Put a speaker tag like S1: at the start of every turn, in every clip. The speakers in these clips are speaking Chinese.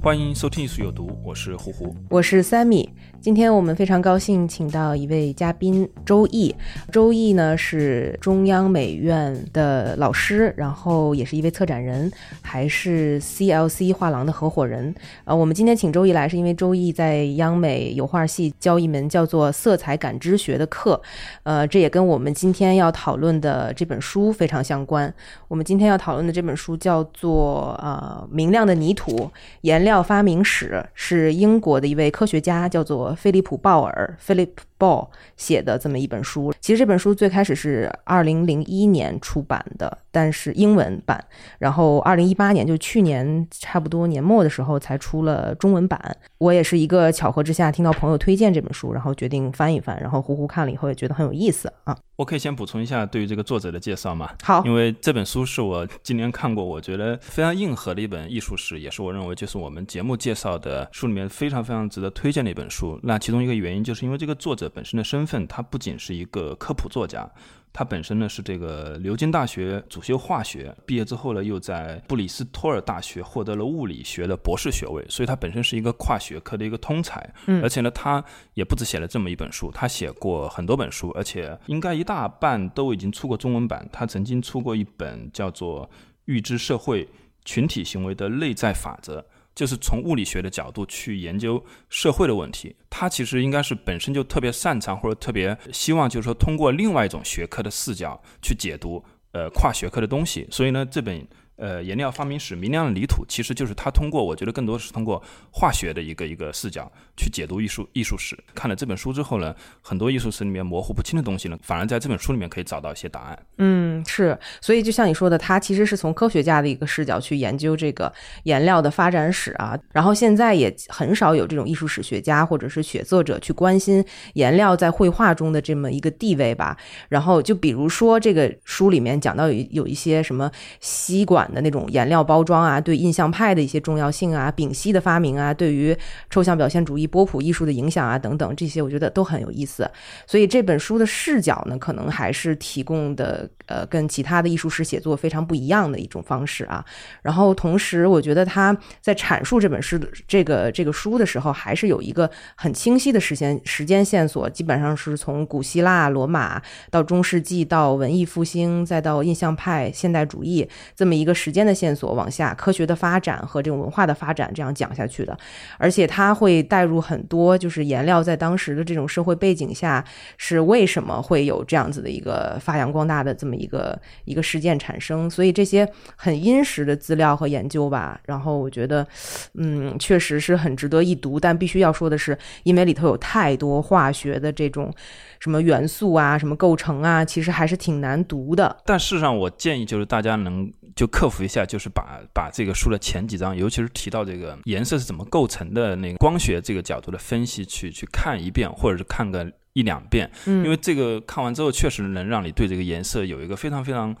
S1: 欢迎收听艺术有毒，我是胡胡。
S2: 我是三米。今天我们非常高兴请到一位嘉宾周毅。周毅呢是中央美院的老师，然后也是一位策展人，还是 CLC 画廊的合伙人。呃，我们今天请周毅来，是因为周毅在央美油画系教一门叫做色彩感知学的课。呃，这也跟我们今天要讨论的这本书非常相关。我们今天要讨论的这本书叫做《呃明亮的泥土：颜料发明史》，是英国的一位科学家叫做菲利普·鲍尔 （Philip Ball） 写的这么一本书。其实这本书最开始是二零零一年出版的，但是英文版，然后二零一八年就去年差不多年末的时候才出了中文版。我也是一个巧合之下听到朋友推荐这本书，然后决定翻一翻，然后呼呼看了以后也觉得很有意思啊。
S1: 我可以先补充一下对于这个作者的介绍吗？
S2: 好，
S1: 因为这本书是我今年看过，我觉得非常硬核的一本艺术史，也是我认为就是我们节目介绍的书里面非常非常值得推荐的一本书。那其中一个原因就是因为这个作者本身的身份，他不仅是一个科普作家。他本身呢是这个牛津大学主修化学，毕业之后呢又在布里斯托尔大学获得了物理学的博士学位，所以他本身是一个跨学科的一个通才。
S2: 嗯
S1: 而且呢，他也不止写了这么一本书，他写过很多本书，而且应该一大半都已经出过中文版。他曾经出过一本叫做《预知社会群体行为的内在法则》。就是从物理学的角度去研究社会的问题，他其实应该是本身就特别擅长或者特别希望，就是说通过另外一种学科的视角去解读呃跨学科的东西。所以呢，这本呃颜料发明史明亮的泥土，其实就是他通过我觉得更多是通过化学的一个一个视角去解读艺术艺术史。看了这本书之后呢，很多艺术史里面模糊不清的东西呢，反而在这本书里面可以找到一些答案。
S2: 嗯，是，所以就像你说的，他其实是从科学家的一个视角去研究这个颜料的发展史啊。然后现在也很少有这种艺术史学家或者是写作者去关心颜料在绘画中的这么一个地位吧。然后就比如说这个书里面讲到有有一些什么吸管的那种颜料包装啊，对印象派的一些重要性啊，丙烯的发明啊，对于抽象表现主义波普艺术的影响啊等等，这些我觉得都很有意思。所以这本书的视角呢，可能还是提供的呃跟其他的艺术史写作非常不一样的一种方式啊。然后同时，我觉得他在阐述这本书这个这个书的时候，还是有一个很清晰的时间时间线索，基本上是从古希腊、罗马到中世纪，到文艺复兴，再到印象派、现代主义这么一个时间的线索往下，科学的发展和这种文化的发展这样讲下去的。而且他会带入很多，就是颜料在当时的这种社会背景下是为什么会有这样子的一个发扬光大的这么一个一个事件产生。所以这些很殷实的资料和研究吧，然后我觉得，嗯，确实是很值得一读。但必须要说的是，因为里头有太多化学的这种什么元素啊、什么构成啊，其实还是挺难读的。
S1: 但事实上，我建议就是大家能就克服一下，就是把把这个书的前几章，尤其是提到这个颜色是怎么构成的那个光学这个角度的分析，去去看一遍，或者是看个一两遍，
S2: 嗯，
S1: 因为这个看完之后，确实能让你对这个颜色有一个非常非常。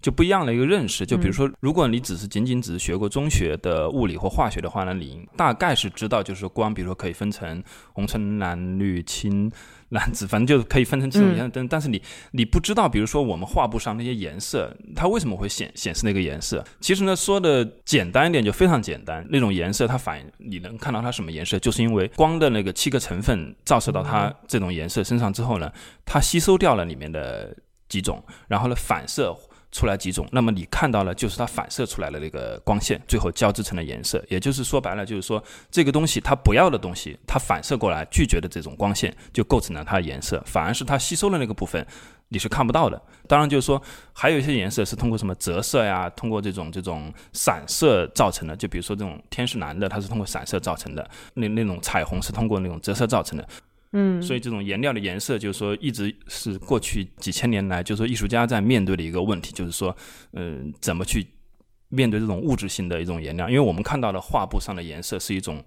S1: 就不一样的一个认识，就比如说，如果你只是仅仅只是学过中学的物理或化学的话呢，你大概是知道，就是光，比如说可以分成红橙蓝绿青蓝紫，反正就是可以分成几种颜色灯。但是你你不知道，比如说我们画布上那些颜色，它为什么会显显示那个颜色？其实呢，说的简单一点就非常简单，那种颜色它反你能看到它什么颜色，就是因为光的那个七个成分照射到它这种颜色身上之后呢，它吸收掉了里面的几种，然后呢反射。出来几种，那么你看到了就是它反射出来的那个光线，最后交织成了颜色。也就是说白了，就是说这个东西它不要的东西，它反射过来拒绝的这种光线，就构成了它的颜色。反而是它吸收的那个部分，你是看不到的。当然，就是说还有一些颜色是通过什么折射呀，通过这种这种散射造成的。就比如说这种天是蓝的，它是通过散射造成的；那那种彩虹是通过那种折射造成的。
S2: 嗯，
S1: 所以这种颜料的颜色，就是说一直是过去几千年来，就是说艺术家在面对的一个问题，就是说，嗯、怎么去面对这种物质性的一种颜料？因为我们看到的画布上的颜色是一种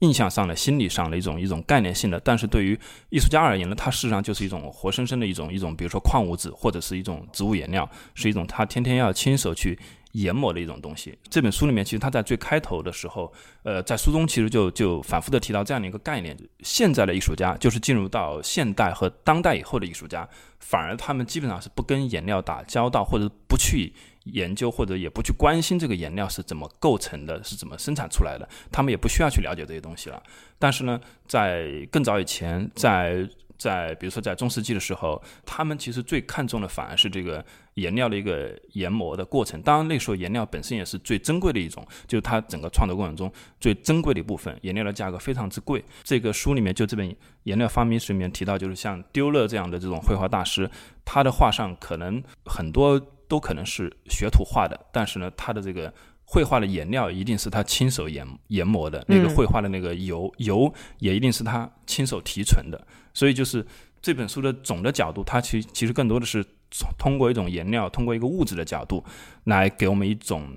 S1: 印象上的、心理上的一种一种概念性的，但是对于艺术家而言呢，它事实上就是一种活生生的一种一种，比如说矿物质或者是一种植物颜料，是一种他天天要亲手去研磨的一种东西。这本书里面，其实他在最开头的时候，呃，在书中其实就就反复的提到这样的一个概念：现在的艺术家，就是进入到现代和当代以后的艺术家，反而他们基本上是不跟颜料打交道，或者不去研究，或者也不去关心这个颜料是怎么构成的，是怎么生产出来的，他们也不需要去了解这些东西了。但是呢，在更早以前，在在比如说在中世纪的时候，他们其实最看重的反而是这个颜料的一个研磨的过程。当然，那时候颜料本身也是最珍贵的一种，就是它整个创作过程中最珍贵的一部分。颜料的价格非常之贵。这个书里面就这本《颜料发明史》里面提到，就是像丢勒这样的这种绘画大师，他的画上可能很多都可能是学徒画的，但是呢，他的这个。绘画的颜料一定是他亲手研研磨的，那个
S2: 嗯
S1: 绘画的那个油油也一定是他亲手提纯的，所以就是这本书的总的角度，它其其实更多的是从通过一种颜料，通过一个物质的角度，来给我们一种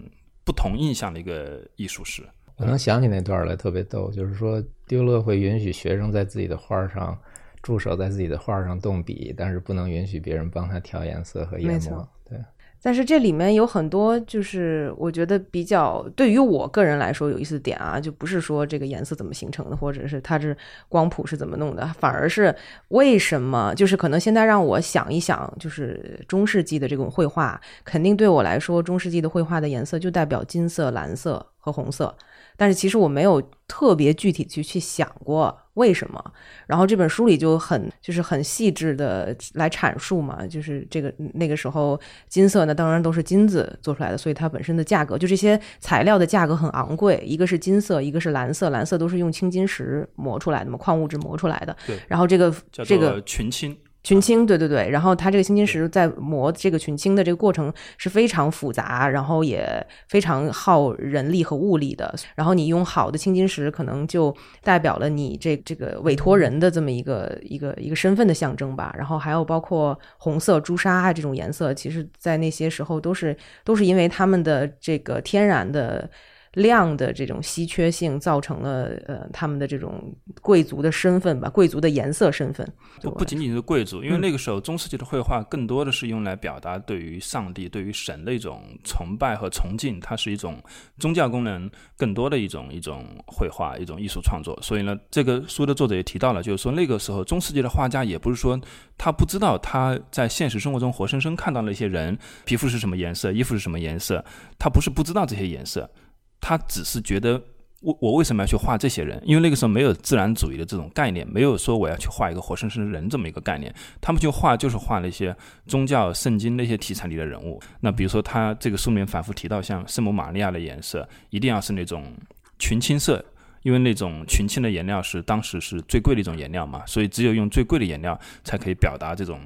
S1: 不同印象的一个艺术史。
S3: 我能想起那段来，特别逗，就是说丢勒会允许学生在自己的画上助手在自己的画上动笔，但是不能允许别人帮他调颜色和研磨。
S2: 但是这里面有很多，就是我觉得比较对于我个人来说有意思的点啊，就不是说这个颜色怎么形成的，或者是它是光谱是怎么弄的，反而是为什么？就是可能现在让我想一想，就是中世纪的这种绘画，肯定对我来说，中世纪的绘画的颜色就代表金色、蓝色和红色。但是其实我没有特别具体去去想过为什么。然后这本书里就很就是很细致的来阐述嘛，就是这个那个时候金色呢，当然都是金子做出来的，所以它本身的价格就这些材料的价格很昂贵，一个是金色，一个是蓝色，蓝色都是用青金石磨出来的嘛，矿物质磨出来的。
S1: 对
S2: 然后这个这个
S1: 群青，
S2: 群青，对对对，然后它这个青金石在磨这个群青的这个过程是非常复杂，然后也非常耗人力和物力的。然后你用好的青金石，可能就代表了你这这个委托人的这么一个一个一个身份的象征吧。然后还有包括红色、朱砂啊这种颜色，其实在那些时候都是都是因为他们的这个天然的。亮的这种稀缺性造成了呃他们的这种贵族的身份吧，贵族的颜色身份。
S1: 不不仅仅是贵族，因为
S2: 嗯
S1: 那个时候中世纪的绘画更多的是用来表达对于上帝、对于神的一种崇拜和崇敬，它是一种宗教功能更多的一种一种绘画、一种艺术创作。所以呢，这个书的作者也提到了，就是说那个时候中世纪的画家也不是说他不知道他在现实生活中活生生看到了一些人皮肤是什么颜色、衣服是什么颜色，他不是不知道这些颜色，他只是觉得。我我为什么要去画这些人？因为那个时候没有自然主义的这种概念，没有说我要去画一个活生生的人这么一个概念。他们就画就是画那些宗教圣经那些题材里的人物。那比如说他这个书里面反复提到，像圣母玛利亚的颜色一定要是那种群青色，因为那种群青的颜料是当时是最贵的一种颜料嘛，所以只有用最贵的颜料才可以表达这种。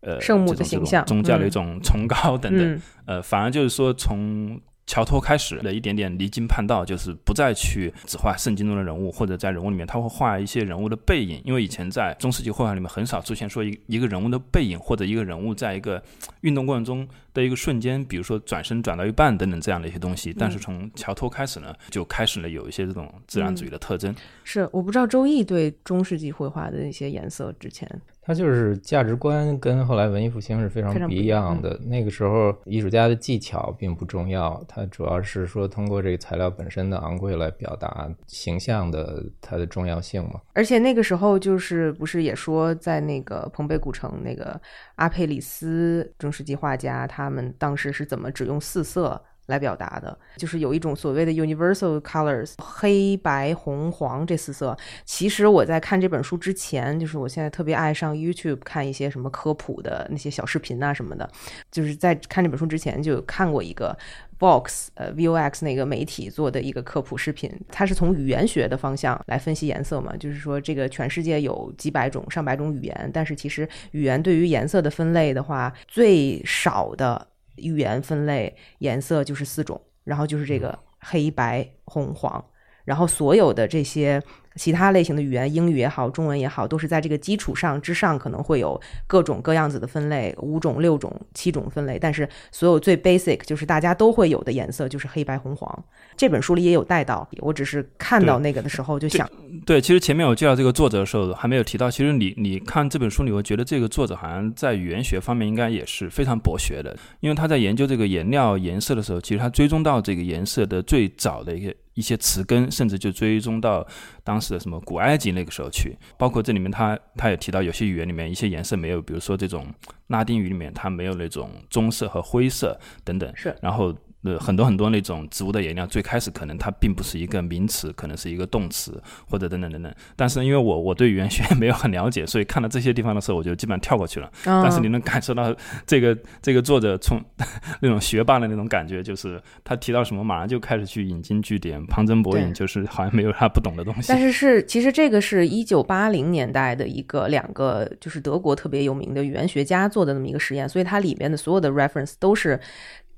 S1: 呃，
S2: 圣母的形象
S1: 宗教的
S2: 嗯
S1: 一种崇高等等，
S2: 嗯
S1: 呃，反而就是说从乔托开始了一点点离经叛道，就是不再去只画圣经中的人物，或者在人物里面他会画一些人物的背影，因为以前在中世纪绘画里面很少出现说一一个人物的背影，或者一个人物在一个运动过程中的一个瞬间，比如说转身转到一半等等这样的一些东西。但是从桥头开始呢，就开始了有一些这种自然主义的特征。
S2: 是，我不知道周易对中世纪绘画的一些颜色之前，
S3: 它就是价值观跟后来文艺复兴是非常不一
S2: 样
S3: 样的。那个时候，艺术家的技巧并不重要，它主要是说通过这个材料本身的昂贵来表达形象的它的重要性嘛。
S2: 而且那个时候就是不是也说在那个彭贝古城那个阿佩里斯中世纪画家，他他们当时是怎么只用四色来表达的？就是有一种所谓的 universal colors，黑白红黄这四色。其实我在看这本书之前，就是我现在特别爱上 YouTube 看一些什么科普的那些小视频啊什么的，就是在看这本书之前就看过一个 Vox 呃 Vox 那个媒体做的一个科普视频，它是从语言学的方向来分析颜色嘛，就是说这个全世界有几百种、上百种语言，但是其实语言对于颜色的分类的话，最少的语言分类颜色就是四种，然后就是这个黑白红黄。然后所有的这些其他类型的语言，英语也好，中文也好，都是在这个基础上之上，可能会有各种各样子的分类，五种、六种、七种分类。但是所有最 basic 就是大家都会有的颜色，就是黑白红黄。这本书里也有带到，我只是看到那个的时候就想，
S1: 对，其实前面我介绍这个作者的时候还没有提到，其实你你看这本书，你会觉得这个作者好像在语言学方面应该也是非常博学的，因为他在研究这个颜料颜色的时候，其实他追踪到这个颜色的最早的一个。一些词根，甚至就追踪到当时的什么古埃及那个时候去，包括这里面他他也提到有些语言里面一些颜色没有，比如说这种拉丁语里面它没有那种棕色和灰色等等，
S2: 是，
S1: 然后。呃，很多很多那种植物的颜料，最开始可能它并不是一个名词，可能是一个动词或者等等等等。但是因为我我对语言学没有很了解，所以看到这些地方的时候，我就基本上跳过去了。但是你能感受到这个这个作者从 那种学霸的那种感觉，就是他提到什么马上就开始去引经据典、旁征博引，就是好像没有他不懂的东西。
S2: 但是是其实这个是一九八零年代的一个两个就是德国特别有名的语言学家做的那么一个实验，所以它里面的所有的 reference 都是。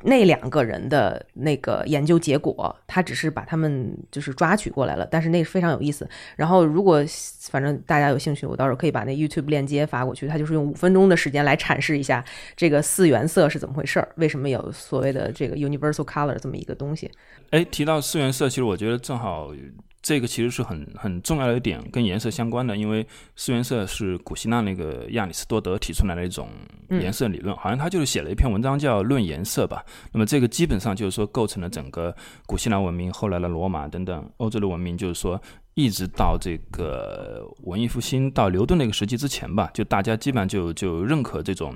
S2: 那两个人的那个研究结果，他只是把他们就是抓取过来了，但是那非常有意思。然后如果反正大家有兴趣，我到时候可以把那 YouTube 链接发过去。他就是用五分钟的时间来阐释一下这个四原色是怎么回事儿，为什么有所谓的这个 universal color 这么一个东西。
S1: 哎，提到四原色，其实我觉得正好。这个其实是很很重要的一点，跟颜色相关的，因为四原色是古希腊那个亚里士多德提出来的一种颜色理论，好像他就是写了一篇文章叫《论颜色》吧。那么这个基本上就是说构成了整个古希腊文明，后来的罗马等等欧洲的文明，就是说一直到这个文艺复兴到牛顿那个时期之前吧，就大家基本上就就认可这种。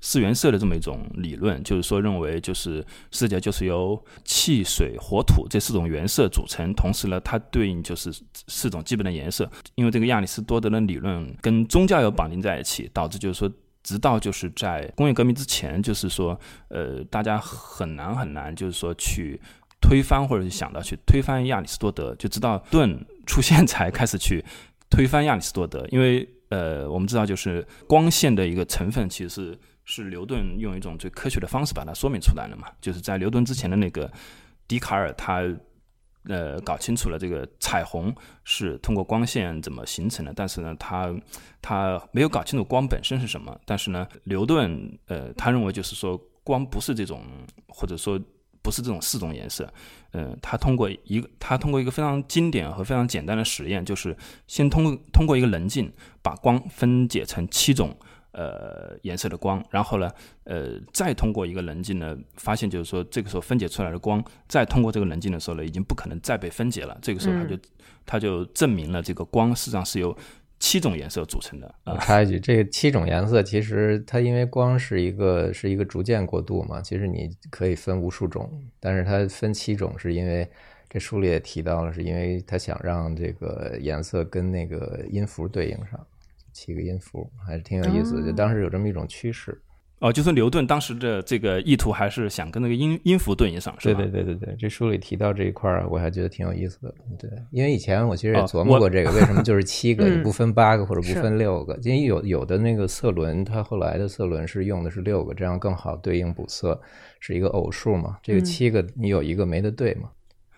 S1: 四原色的这么一种理论，就是说认为就是世界就是由气、水、火、土这四种原色组成，同时呢，它对应就是四种基本的颜色。因为这个亚里士多德的理论跟宗教有绑定在一起，导致就是说，直到就是在工业革命之前，就是说，呃，大家很难很难，就是说去推翻或者是想到去推翻亚里士多德，就直到顿出现才开始去推翻亚里士多德。因为呃，我们知道就是光线的一个成分其实是。是牛顿用一种最科学的方式把它说明出来了嘛？就是在牛顿之前的那个笛卡尔，他呃搞清楚了这个彩虹是通过光线怎么形成的，但是呢，他他没有搞清楚光本身是什么。但是呢，牛顿呃他认为就是说光不是这种，或者说不是这种四种颜色。嗯，他通过一个他通过一个非常经典和非常简单的实验，就是先通过通过一个棱镜把光分解成七种。呃，颜色的光，然后呢，呃，再通过一个棱镜呢，发现就是说，这个时候分解出来的光，再通过这个棱镜的时候呢，已经不可能再被分解了。这个时候，它就它就证明了这个光实际上是由七种颜色组成的。
S3: 我插一句，这个七种颜色其实它因为光是一个是一个逐渐过渡嘛，其实你可以分无数种，但是它分七种是因为这书里也提到了，是因为他想让这个颜色跟那个音符对应上。七个音符还是挺有意思的，就当时有这么一种趋势。
S1: 哦，就是牛顿当时的这个意图还是想跟那个音音符对应上，是
S3: 吧？对对对对对，这书里提到这一块儿，我还觉得挺有意思的。对，因为以前我其实也琢磨过这个，为什么就是七个，你不分八个或者不分六个？因为有有的那个色轮，它后来的色轮是用的是六个，这样更好对应补色，是一个偶数嘛。这个七个你有一个没得对嘛？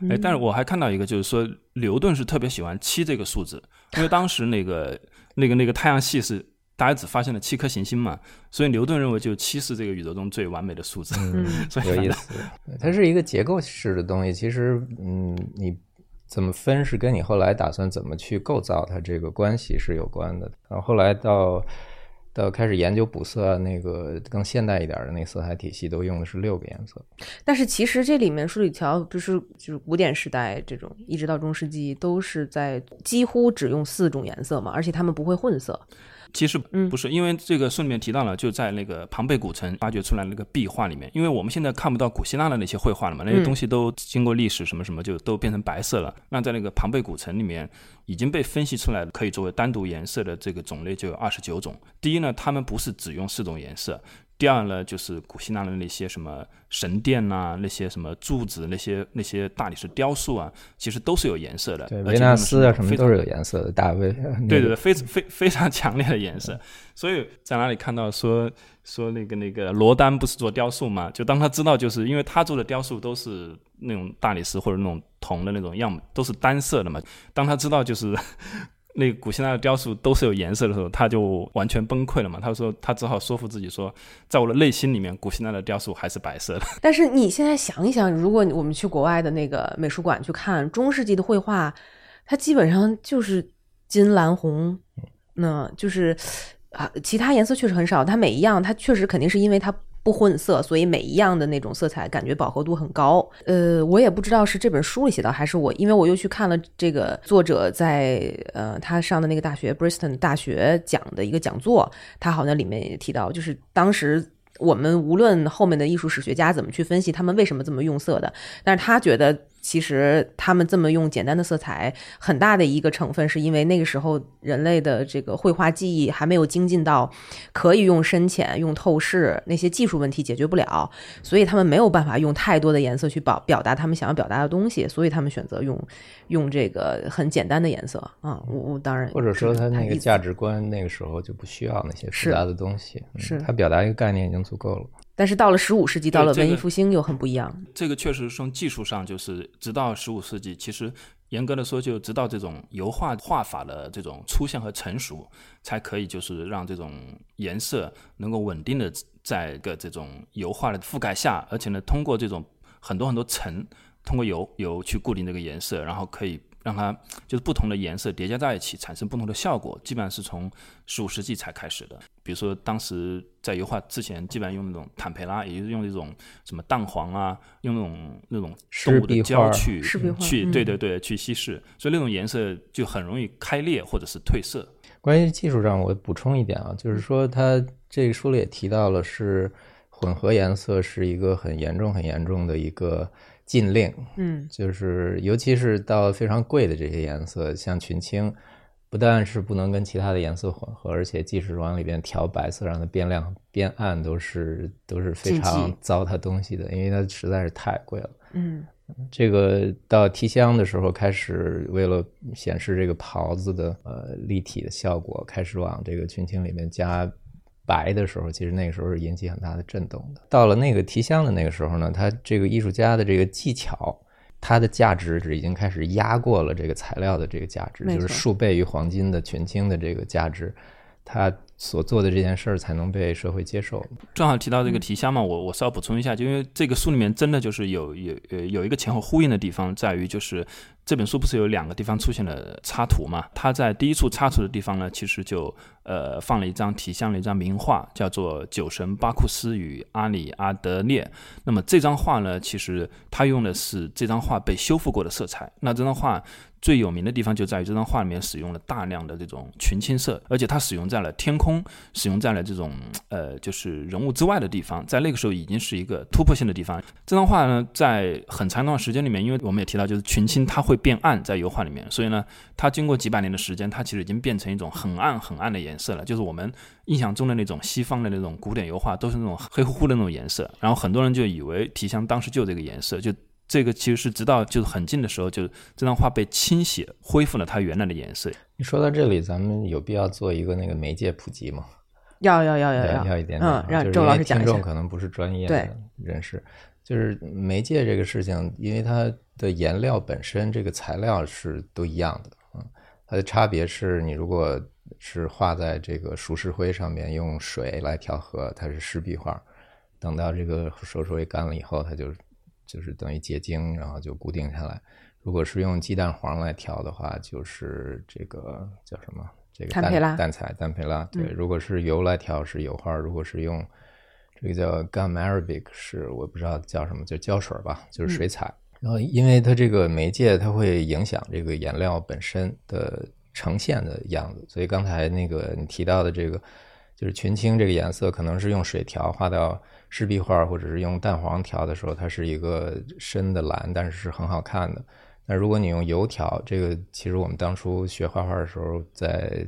S1: 哎，但是我还看到一个，就是说牛顿是特别喜欢七这个数字，因为当时那个。那个那个太阳系是大家只发现了七颗行星嘛，所以牛顿认为就七是这个宇宙中最完美的数字。
S3: 嗯，有意思。它是一个结构式的东西，其实嗯，你怎么分是跟你后来打算怎么去构造它这个关系是有关的。然后后来到。到开始研究补色，那个更现代一点的那色彩体系都用的是六个颜色。
S2: 但是其实这里面数理条不是就是古典时代这种，一直到中世纪都是在几乎只用四种颜色嘛，而且他们不会混色。
S1: 其实不是，因为这个书里面提到了，就在那个庞贝古城发掘出来那个壁画里面，因为我们现在看不到古希腊的那些绘画了嘛，那些东西都经过历史什么什么就都变成白色了。那在那个庞贝古城里面已经被分析出来可以作为单独颜色的这个种类就有二十九种。第一呢，他们不是只用四种颜色。第二呢，就是古希腊的那些什么神殿呐、那些什么柱子、那些那些大理石雕塑啊，其实都是有颜色的。
S3: 维纳斯啊什么都是有颜色的，大卫。
S1: 对对对，非非非常强烈的颜色。所以在哪里看到说说那个那个罗丹不是做雕塑嘛？就当他知道，就是因为他做的雕塑都是那种大理石或者那种铜的那种样，都是单色的嘛。当他知道就是那个古希腊的雕塑都是有颜色的时候，他就完全崩溃了嘛。他说他只好说服自己说，在我的内心里面，古希腊的雕塑还是白色的。
S2: 但是你现在想一想，如果我们去国外的那个美术馆去看中世纪的绘画，它基本上就是金蓝红，那就是啊，其他颜色确实很少。它每一样，它确实肯定是因为它不混色，所以每一样的那种色彩感觉饱和度很高。呃，我也不知道是这本书里写的，还是我，因为我又去看了这个作者在呃他上的那个大学 Bristol 大学讲的一个讲座，他好像里面也提到，就是当时。我们无论后面的艺术史学家怎么去分析他们为什么这么用色的，但是他觉得其实他们这么用简单的色彩，很大的一个成分是因为那个时候人类的这个绘画技艺还没有精进到可以用深浅、用透视那些技术问题解决不了，所以他们没有办法用太多的颜色去表表达他们想要表达的东西，所以他们选择用用这个很简单的颜色啊。我我当然
S3: 或者说他那个价值观那个时候就不需要那些复杂的东西，嗯
S2: 是
S3: 他表达一个概念已经足够了。
S2: 但是到了十五世纪，到了文艺复兴又很不一样。
S1: 这个确实从技术上，就是直到十五世纪，其实严格的说，就直到这种油画画法的这种出现和成熟，才可以就是让这种颜色能够稳定的在一个这种油画的覆盖下，而且呢，通过这种很多很多层，通过油油去固定这个颜色，然后可以让它就是不同的颜色叠加在一起，产生不同的效果。基本上是从十五世纪才开始的。比如说，当时在油画之前，基本上用那种坦培拉，也就是用那种什么蛋黄啊，用那种那种动物的胶去去，
S2: 嗯
S1: 对对对，去稀释，所以那种颜色就很容易开裂或者是褪色。
S3: 关于技术上，我补充一点啊，就是说它这个书里也提到了，是混合颜色是一个很严重、很严重的一个禁令。
S2: 嗯
S3: 就是尤其是到非常贵的这些颜色，像群青，不但是不能跟其他的颜色混合，而且即使往里边调白色，让它变亮变暗，都是都是非常糟蹋东西的，因为它实在是太贵了。
S2: 嗯
S3: 这个到提香的时候，开始为了显示这个袍子的呃立体的效果，开始往这个群青里面加白的时候，其实那个时候是引起很大的震动的。到了那个提香的那个时候呢，他这个艺术家的这个技巧，它的价值是已经开始压过了这个材料的这个价值，就是数倍于黄金的全青的这个价值，它所做的这件事儿才能被社会接受。
S1: 正好提到这个提香嘛，我我稍微补充一下，就因为这个书里面真的就是有有呃有一个前后呼应的地方，在于就是这本书不是有两个地方出现了插图嘛？它在第一处插图的地方呢，其实就呃放了一张提香的一张名画，叫做《酒神巴库斯与阿里阿德涅》。那么这张画呢，其实它用的是这张画被修复过的色彩。那这张画最有名的地方就在于这张画里面使用了大量的这种群青色，而且它使用在了天空，使用在了这种呃就是人物之外的地方，在那个时候已经是一个突破性的地方。这张画呢，在很长一段时间里面，因为我们也提到，就是群青它会变暗在油画里面，所以呢，它经过几百年的时间，它其实已经变成一种很暗很暗的颜色了，就是我们印象中的那种西方的那种古典油画都是那种黑乎乎的那种颜色，然后很多人就以为提香当时就这个颜色，就。这个其实是直到就是很近的时候，就这张画被清洗，恢复了它原来的颜色。
S3: 你说到这里，咱们有必要做一个那个媒介普及吗？
S2: 要要要要
S3: 要要一点点
S2: 嗯让周老师讲一下。
S3: 可能不是专业的人士，就是媒介这个事情，因为它的颜料本身这个材料是都一样的，嗯，它的差别是你如果是画在这个熟石灰上面，用水来调和，它是湿壁画，等到这个熟石灰干了以后，它就就是等于结晶，然后就固定下来。如果是用鸡蛋黄来调的话，就是这个叫什么？这个蛋
S2: 碳培拉
S3: 蛋彩蛋培拉。对，
S2: 嗯
S3: 如果是油来调是油画，如果是用这个叫 gum arabic 是我不知道叫什么，就胶水吧，就是水彩。然后因为它这个媒介它会影响这个颜料本身的呈现的样子，所以刚才那个你提到的这个就是群青这个颜色，可能是用水调画到湿壁画，或者是用蛋黄调的时候，它是一个深的蓝，但是是很好看的。那如果你用油调，这个其实我们当初学画画的时候，在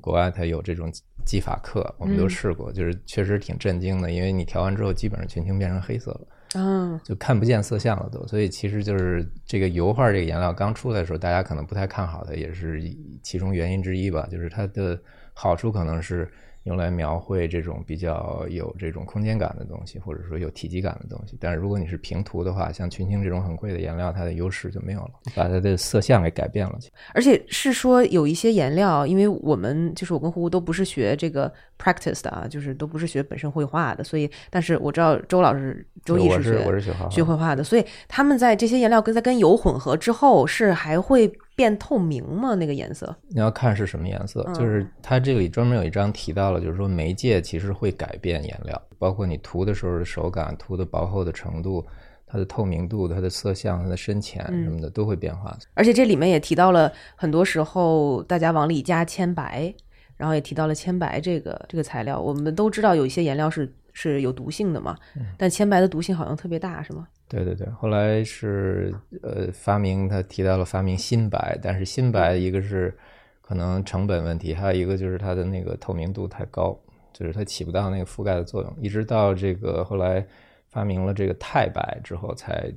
S3: 国外它有这种技法课，我们都试过，就是确实挺震惊的，因为你调完之后，基本上群青变成黑色了。
S2: 嗯，
S3: 就看不见色相了都，所以其实就是这个油画这个颜料刚出来的时候，大家可能不太看好它，也是其中原因之一吧。就是它的好处可能是。用来描绘这种比较有这种空间感的东西，或者说有体积感的东西。但是如果你是平涂的话，像群青这种很贵的颜料，它的优势就没有了，把它的色相给改变了。
S2: 而且是说有一些颜料，因为我们就是我跟胡胡都不是学这个 practice 的啊，就是都不是学本身绘画的，所以但是我知道周老师周易
S3: 是
S2: 学
S3: 我是学
S2: 学绘画的，所以他们在这些颜料跟在跟油混合之后是还会。变透明吗？那个颜色？
S3: 你要看是什么颜色。就是它这里专门有一章提到了，就是说媒介其实会改变颜料，包括你涂的时候的手感、涂的薄厚的程度、它的透明度、它的色相、它的深浅什么的都会变化。
S2: 而且这里面也提到了，很多时候大家往里加铅白，然后也提到了铅白这个这个材料。我们都知道有一些颜料是是有毒性的嘛，但铅白的毒性好像特别大，是吗？
S3: 对对对，后来是呃发明，他提到了发明新白，但是新白一个是可能成本问题，还有一个就是它的那个透明度太高，就是它起不到那个覆盖的作用。一直到这个后来发明了这个钛白之后，才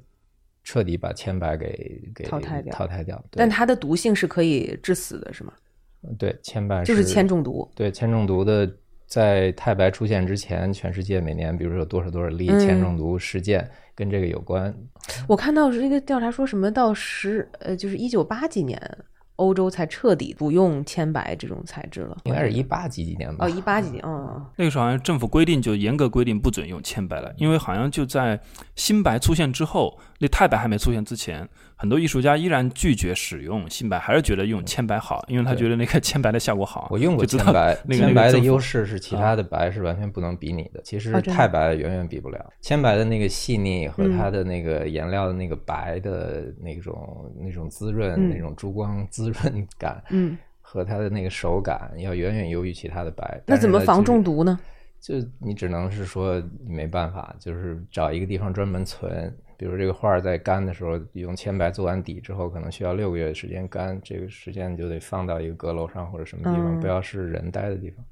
S3: 彻底把铅白给给
S2: 淘汰掉。
S3: 淘汰掉。
S2: 但它的毒性是可以致死的，是吗？
S3: 对，铅白
S2: 就是铅中毒。
S3: 对，铅中毒的在太白出现之前，全世界每年比如说有多少多少例铅中毒事件。跟这个有关，
S2: 我看到是一个调查说什么到十呃，就是一九八几年，欧洲才彻底不用铅白这种材质了，
S3: 应该是一八几几年吧？
S2: 哦，一八几年，嗯，
S1: 那个时候好像政府规定就严格规定不准用铅白了，因为好像就在新白出现之后，那钛白还没出现之前。很多艺术家依然拒绝使用新白，还是觉得用铅白好，因为他觉得那个铅白的效果好。
S3: 我用过铅白，铅白的优势是其他的白是完全不能比拟的。其实钛白远远比不了铅白的那个细腻和它的那个颜料的那个白的那种那种滋润、那种珠光滋润感，
S2: 嗯，
S3: 和它的那个手感要远远优于其他的白。
S2: 那怎么防中毒呢？
S3: 就你只能是说没办法，就是找一个地方专门存。比如这个画在干的时候，用铅白做完底之后，可能需要六个月的时间干，这个时间就得放到一个阁楼上或者什么地方，不要是人待的地方。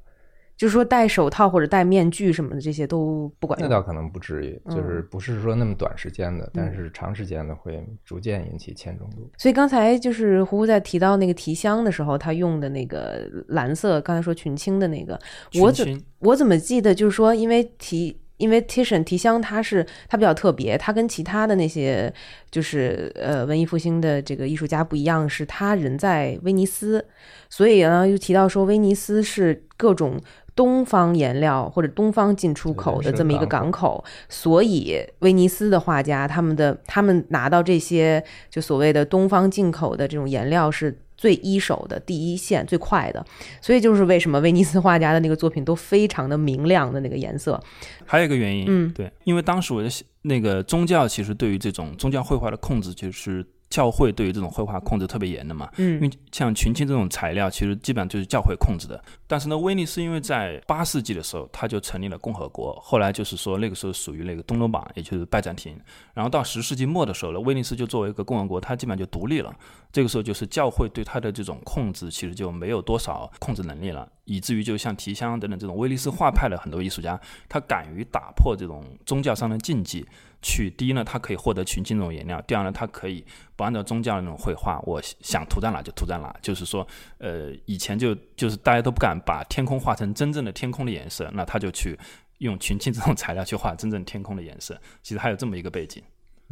S2: 就是说戴手套或者戴面具什么的，这些都不管用。
S3: 那倒可能不至于，就是不是说那么短时间的，但是长时间的会逐渐引起铅中毒。
S2: 所以刚才就是胡胡在提到那个提香的时候，他用的那个蓝色，刚才说群青的那个，我怎我怎么记得就是说，因为提。因为 Titian 提香，它是它比较特别，它跟其他的那些就是呃文艺复兴的这个艺术家不一样，是他人在威尼斯，所以呢又提到说威尼斯是各种东方颜料或者东方进出口的这么一个港口，所以威尼斯的画家他们的他们拿到这些就所谓的东方进口的这种颜料是。最一手的第一线最快的，所以就是为什么威尼斯画家的那个作品都非常的明亮的那个颜色。
S1: 还有一个原因，
S2: 嗯，
S1: 对，因为当时我的那个宗教其实对于这种宗教绘画的控制就是。教会对于这种绘画控制特别严的嘛，
S2: 嗯，
S1: 因为像群青这种材料，其实基本上就是教会控制的。但是呢，威尼斯因为在八世纪的时候，他就成立了共和国，后来就是说那个时候属于那个东罗马，也就是拜占庭。然后到十世纪末的时候呢，威尼斯就作为一个共和国，它基本上就独立了。这个时候就是教会对它的这种控制，其实就没有多少控制能力了，以至于就像提香等等这种威尼斯画派的很多艺术家，他敢于打破这种宗教上的禁忌。去第一呢，他可以获得群青这种颜料；第二呢，他可以不按照宗教的那种绘画，我想涂在哪就涂在哪。就是说，呃，以前就就是大家都不敢把天空画成真正的天空的颜色，那他就去用群青这种材料去画真正天空的颜色。其实还有这么一个背景，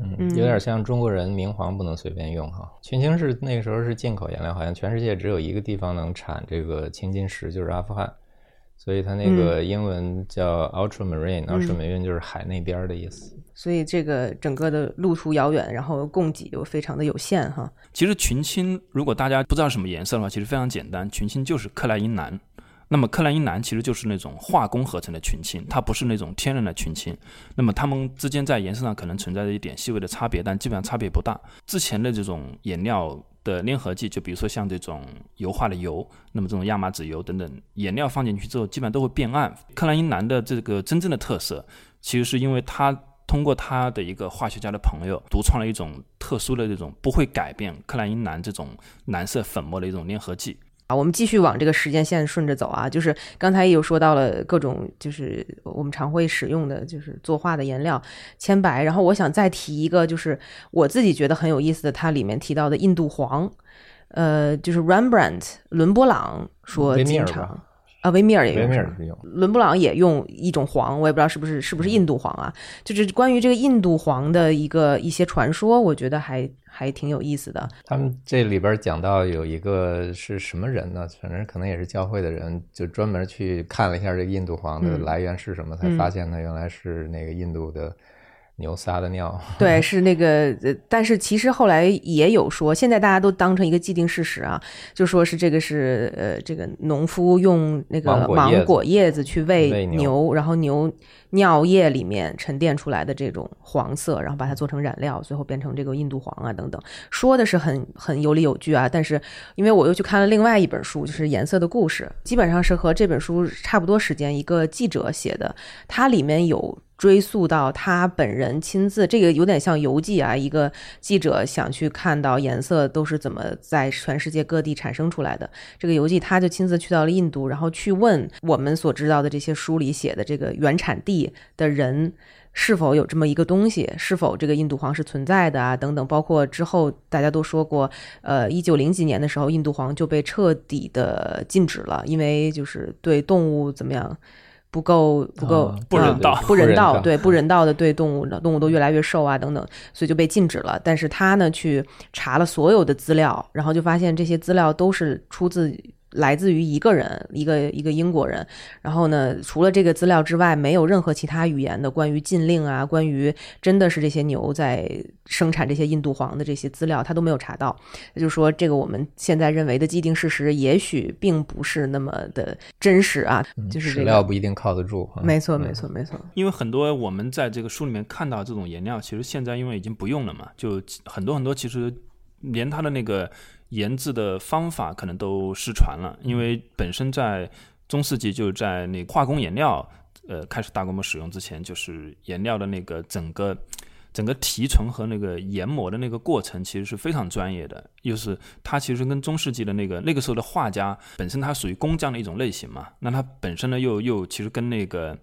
S3: 嗯，有点像中国人明黄不能随便用哈。群青是那个时候是进口颜料，好像全世界只有一个地方能产这个青金石，就是阿富汗。所以它那个英文叫 ultramarine，ultramarine 就是海那边的意思。
S2: 所以这个整个的路途遥远，然后供给又非常的有限哈。
S1: 其实群青，如果大家不知道什么颜色的话，其实非常简单，群青就是克莱因蓝。那么克莱因蓝其实就是那种化工合成的群青，它不是那种天然的群青。那么它们之间在颜色上可能存在着一点细微的差别，但基本上差别不大。之前的这种颜料的粘合剂，就比如说像这种油画的油，那么这种亚麻籽油等等，颜料放进去之后，基本上都会变暗。克莱因蓝的这个真正的特色，其实是因为它。通过他的一个化学家的朋友独创了一种特殊的这种不会改变克莱因蓝这种蓝色粉末的一种粘合剂。
S2: 啊，我们继续往这个时间线顺着走啊，就是刚才也有说到了各种，就是我们常会使用的就是作画的颜料铅白，然后我想再提一个，就是我自己觉得很有意思的，它里面提到的印度黄，呃，就是 Rembrandt 伦勃朗说
S3: 维米尔
S2: 经常
S3: 吧
S2: 啊，维米尔也用是吗
S3: 米尔是用
S2: 伦勃朗也用一种黄，我也不知道是不是是不是印度黄啊。就是关于这个印度黄的一个一些传说，我觉得还还挺有意思的。
S3: 他们这里边讲到有一个是什么人呢？反正可能也是教会的人，就专门去看了一下这个印度黄的
S2: 嗯
S3: 来源是什么，才发现呢原来是那个印度的牛撒的尿。
S2: 对，是那个，呃，但是其实后来也有说，现在大家都当成一个既定事实啊，就说是这个是呃，这个农夫用那个
S3: 芒果叶子
S2: 去喂
S3: 牛，
S2: 然后牛尿液里面沉淀出来的这种黄色，然后把它做成染料，最后变成这个印度黄啊等等，说的是很很有理有据啊。但是因为我又去看了另外一本书，就是《颜色的故事》，基本上是和这本书差不多时间一个记者写的，它里面有。追溯到他本人亲自，这个有点像游记啊。一个记者想去看到颜色都是怎么在全世界各地产生出来的。这个游记他就亲自去到了印度，然后去问我们所知道的这些书里写的这个原产地的人。是否有这么一个东西？是否这个印度黄是存在的啊？等等，包括之后大家都说过，呃，一九零几年的时候，印度黄就被彻底的禁止了，因为就是对动物怎么样不够不够、
S3: 啊
S1: 不人道
S2: 嗯不人道，
S3: 道
S2: 对 不人道的对动物，动物都越来越瘦啊等等，所以就被禁止了。但是他呢去查了所有的资料，然后就发现这些资料都是出自。来自于一个人，一个一个英国人。然后呢，除了这个资料之外，没有任何其他语言的关于禁令啊，关于真的是这些牛在生产这些印度黄的这些资料，他都没有查到。也就是说，这个我们现在认为的既定事实，也许并不是那么的真实啊。就是
S3: 史
S2: 这个，
S3: 料不一定靠得住。啊
S2: 没错，没错，没错。
S1: 因为很多我们在这个书里面看到这种颜料，其实现在因为已经不用了嘛，就很多很多其实连它的那个研制的方法可能都失传了，因为本身在中世纪就是在那化工颜料呃开始大规模使用之前，就是颜料的那个整个。整个提纯和那个研磨的那个过程其实是非常专业的，又是它其实跟中世纪的那个那个时候的画家本身它属于工匠的一种类型嘛，那它本身呢又又其实跟那个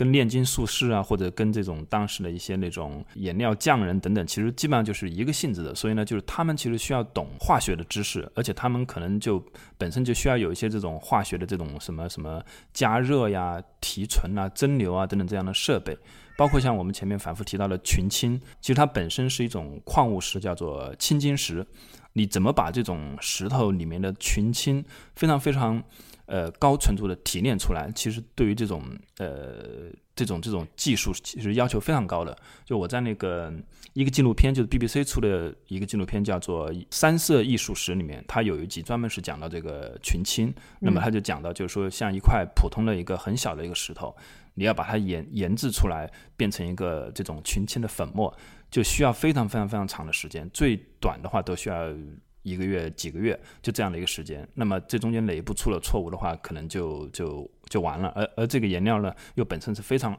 S1: 跟炼金术士啊，或者跟这种当时的一些那种颜料匠人等等，其实基本上就是一个性质的。所以呢，就是他们其实需要懂化学的知识，而且他们可能就本身就需要有一些这种化学的这种什么什么加热呀、提纯啊、蒸馏啊等等这样的设备。包括像我们前面反复提到的群青，其实它本身是一种矿物石，叫做青金石。你怎么把这种石头里面的群青非常非常呃高纯度的提炼出来？其实对于这种呃这种这种技术，其实要求非常高的。就我在那个一个纪录片，就是 BBC 出的一个纪录片，叫做《三色艺术史》里面，它有一集专门是讲到这个群青。那么他就讲到，就是说像一块普通的一个很小的一个石头。你要把它研研制出来，变成一个这种群青的粉末，就需要非常非常非常长的时间，最短的话都需要一个月、几个月，就这样的一个时间。那么这中间哪一步出了错误的话，可能就就就完了。而而这个颜料呢，又本身是非常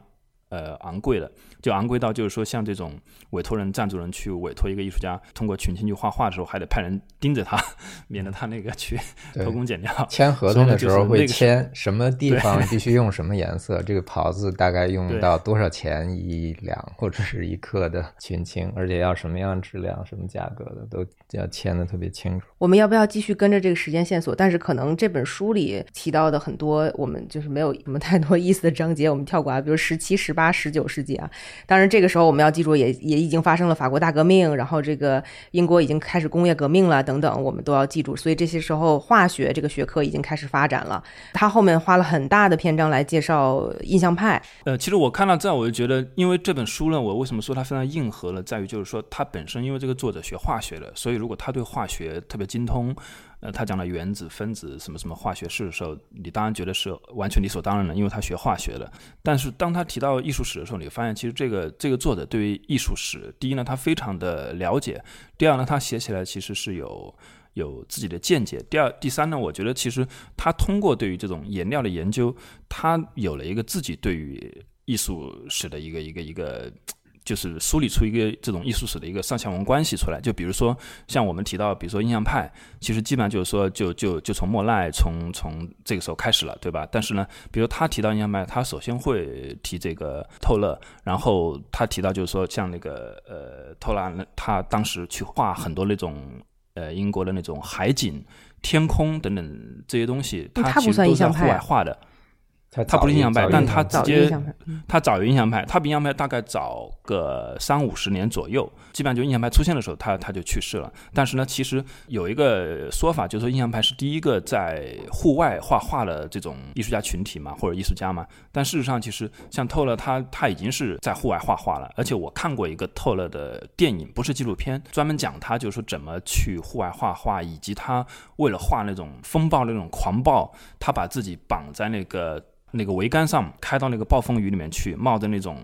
S1: 呃昂贵的，就昂贵到就是说，像这种委托人、赞助人去委托一个艺术家通过群青去画画的时候，还得派人盯着他，免得他那个去偷工减料。
S3: 签合同的时候会签什么地方必须用什么颜色，这个袍子大概用到多少钱一两或者是一克的群青，而且要什么样质量、什么价格的都要签的特别清楚。
S2: 我们要不要继续跟着这个时间线索？但是可能这本书里提到的很多，我们就是没有什么太多意思的章节，我们跳过啊，比如十七、十八、八十九世纪啊。当然，这个时候我们要记住也，也已经发生了法国大革命，然后这个英国已经开始工业革命了，等等，我们都要记住。所以这些时候，化学这个学科已经开始发展了。他后面花了很大的篇章来介绍印象派，
S1: 呃，其实我看到这儿，我就觉得，因为这本书呢，我为什么说它非常硬核了，在于就是说，它本身因为这个作者学化学的，所以如果他对化学特别精通，呃，他讲了原子、分子什么什么化学式的时候，你当然觉得是完全理所当然的，因为他学化学的。但是当他提到艺术史的时候，你发现其实这个这个作者对于艺术史，第一呢，他非常的了解；第二呢，他写起来其实是有。有自己的见解。第二、第三呢，我觉得其实他通过对于这种颜料的研究，他有了一个自己对于艺术史的一个一个一个，就是梳理出一个这种艺术史的一个上下文关系出来。就比如说像我们提到，比如说印象派，其实基本上就是说，就就就从莫奈从从这个时候开始了，对吧？但是呢，比如他提到印象派，他首先会提这个透勒，然后他提到就是说，像那个呃透兰，他当时去画很多那种呃英国的那种海景、天空等等这些东西，
S2: 他
S1: 其实都在户外画的。他不是印象派，但他直接他早于印象派，他比印象派大概早个三五十年左右。基本上就印象派出现的时候，他他就去世了。但是呢，其实有一个说法，就是说印象派是第一个在户外画画的这种艺术家群体嘛，或者艺术家嘛。但事实上，其实像透勒他他已经是在户外画画了。而且我看过一个透勒的电影，不是纪录片，专门讲他就是说怎么去户外画画，以及他为了画那种风暴那种狂暴，他把自己绑在那个。那个桅杆上开到那个暴风雨里面去，冒着那种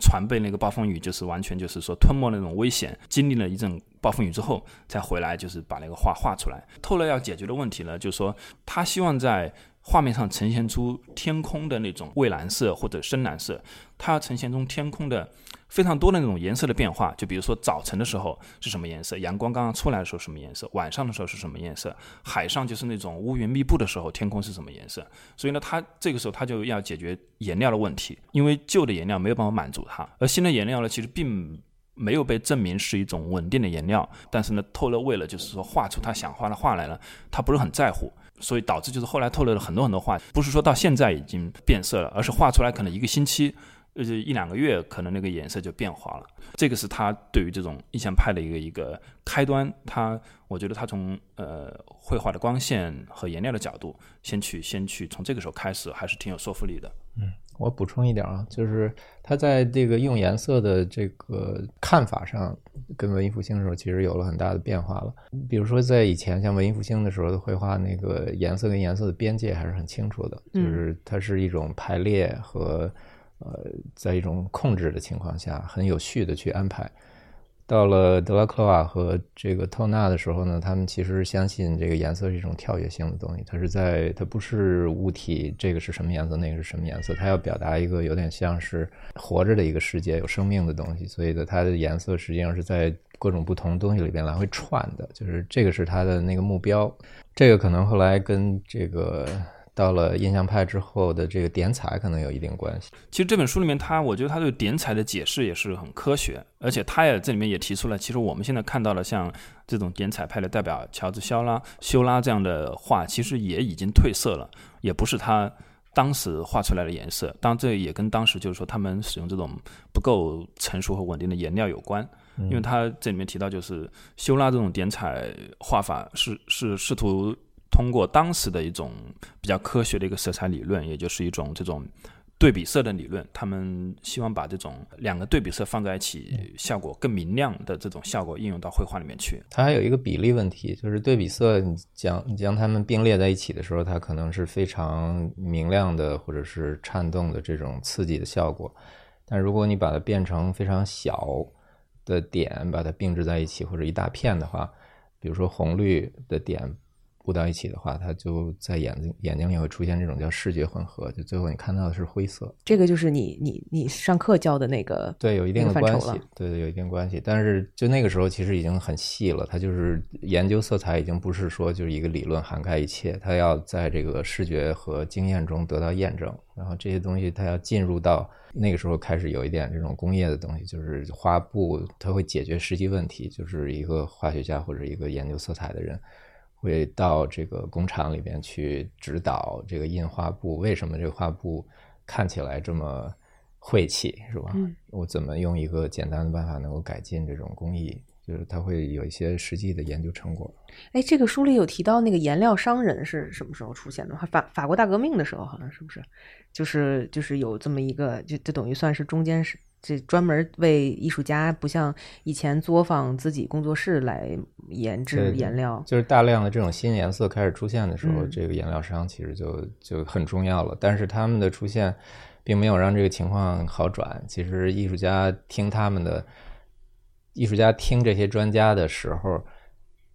S1: 船被那个暴风雨就是完全就是说吞没那种危险，经历了一阵暴风雨之后才回来，就是把那个画画出来。透勒要解决的问题呢，就是说他希望在。画面上呈现出天空的那种蔚蓝色或者深蓝色，它要呈现出天空的非常多的那种颜色的变化。就比如说早晨的时候是什么颜色，阳光刚刚出来的时候什么颜色，晚上的时候是什么颜色，海上就是那种乌云密布的时候，天空是什么颜色。所以呢，它这个时候它就要解决颜料的问题，因为旧的颜料没有办法满足它，而新的颜料呢，其实并没有被证明是一种稳定的颜料。但是呢，透勒为了就是说画出他想画的画来了，他不是很在乎。所以导致就是后来透露了很多很多话，不是说到现在已经变色了，而是画出来可能一个星期，呃一两个月，可能那个颜色就变化了。这个是他对于这种印象派的一个一个开端。他我觉得他从呃绘画的光线和颜料的角度，先去先去从这个时候开始，还是挺有说服力的。
S3: 嗯。我补充一点啊，就是他在这个用颜色的这个看法上，跟文艺复兴的时候其实有了很大的变化了。比如说，在以前像文艺复兴的时候的绘画，那个颜色跟颜色的边界还是很清楚的，就是它是一种排列和呃，在一种控制的情况下，很有序的去安排。到了德拉克瓦和这个透纳的时候呢，他们其实相信这个颜色是一种跳跃性的东西，它是在它不是物体，这个是什么颜色，那个是什么颜色，它要表达一个有点像是活着的一个世界，有生命的东西，所以呢，它的颜色实际上是在各种不同东西里边来回串的，就是这个是它的那个目标，这个可能后来跟这个。到了印象派之后的这个点彩可能有一定关系。
S1: 其实这本书里面，他我觉得他对点彩的解释也是很科学，而且他也这里面也提出了，其实我们现在看到了像这种点彩派的代表乔治肖拉、修拉这样的画，其实也已经褪色了，也不是他当时画出来的颜色。当然，这也跟当时就是说他们使用这种不够成熟和稳定的颜料有关。因为他这里面提到，就是修拉这种点彩画法是是试图。通过当时的一种比较科学的一个色彩理论，也就是一种这种对比色的理论，他们希望把这种两个对比色放在一起，效果更明亮的这种效果应用到绘画里面去。
S3: 它还有一个比例问题，就是对比色，你将你将它们并列在一起的时候，它可能是非常明亮的，或者是颤动的这种刺激的效果。但如果你把它变成非常小的点，把它并置在一起，或者一大片的话，比如说红绿的点。布到一起的话，它就在眼睛眼睛里会出现这种叫视觉混合，就最后你看到的是灰色。
S2: 这个就是你你你上课教的那个，
S3: 对，有一定的关系，对对，有一定关系。但是就那个时候其实已经很细了，它就是研究色彩已经不是说就是一个理论涵盖一切，它要在这个视觉和经验中得到验证。然后这些东西它要进入到那个时候开始有一点这种工业的东西，就是画布，它会解决实际问题，就是一个化学家或者一个研究色彩的人。会到这个工厂里边去指导这个印花布，为什么这个画布看起来这么晦气，是吧？我怎么用一个简单的办法能够改进这种工艺？就是他会有一些实际的研究成果。
S2: 哎，这个书里有提到那个颜料商人是什么时候出现的？法法国大革命的时候，好像是不是？就是就是有这么一个，就就等于算是中间是。这专门为艺术家，不像以前作坊自己工作室来研制颜料，
S3: 就是大量的这种新颜色开始出现的时候，这个颜料商其实就就很重要了。但是他们的出现，并没有让这个情况好转。其实艺术家听他们的，艺术家听这些专家的时候，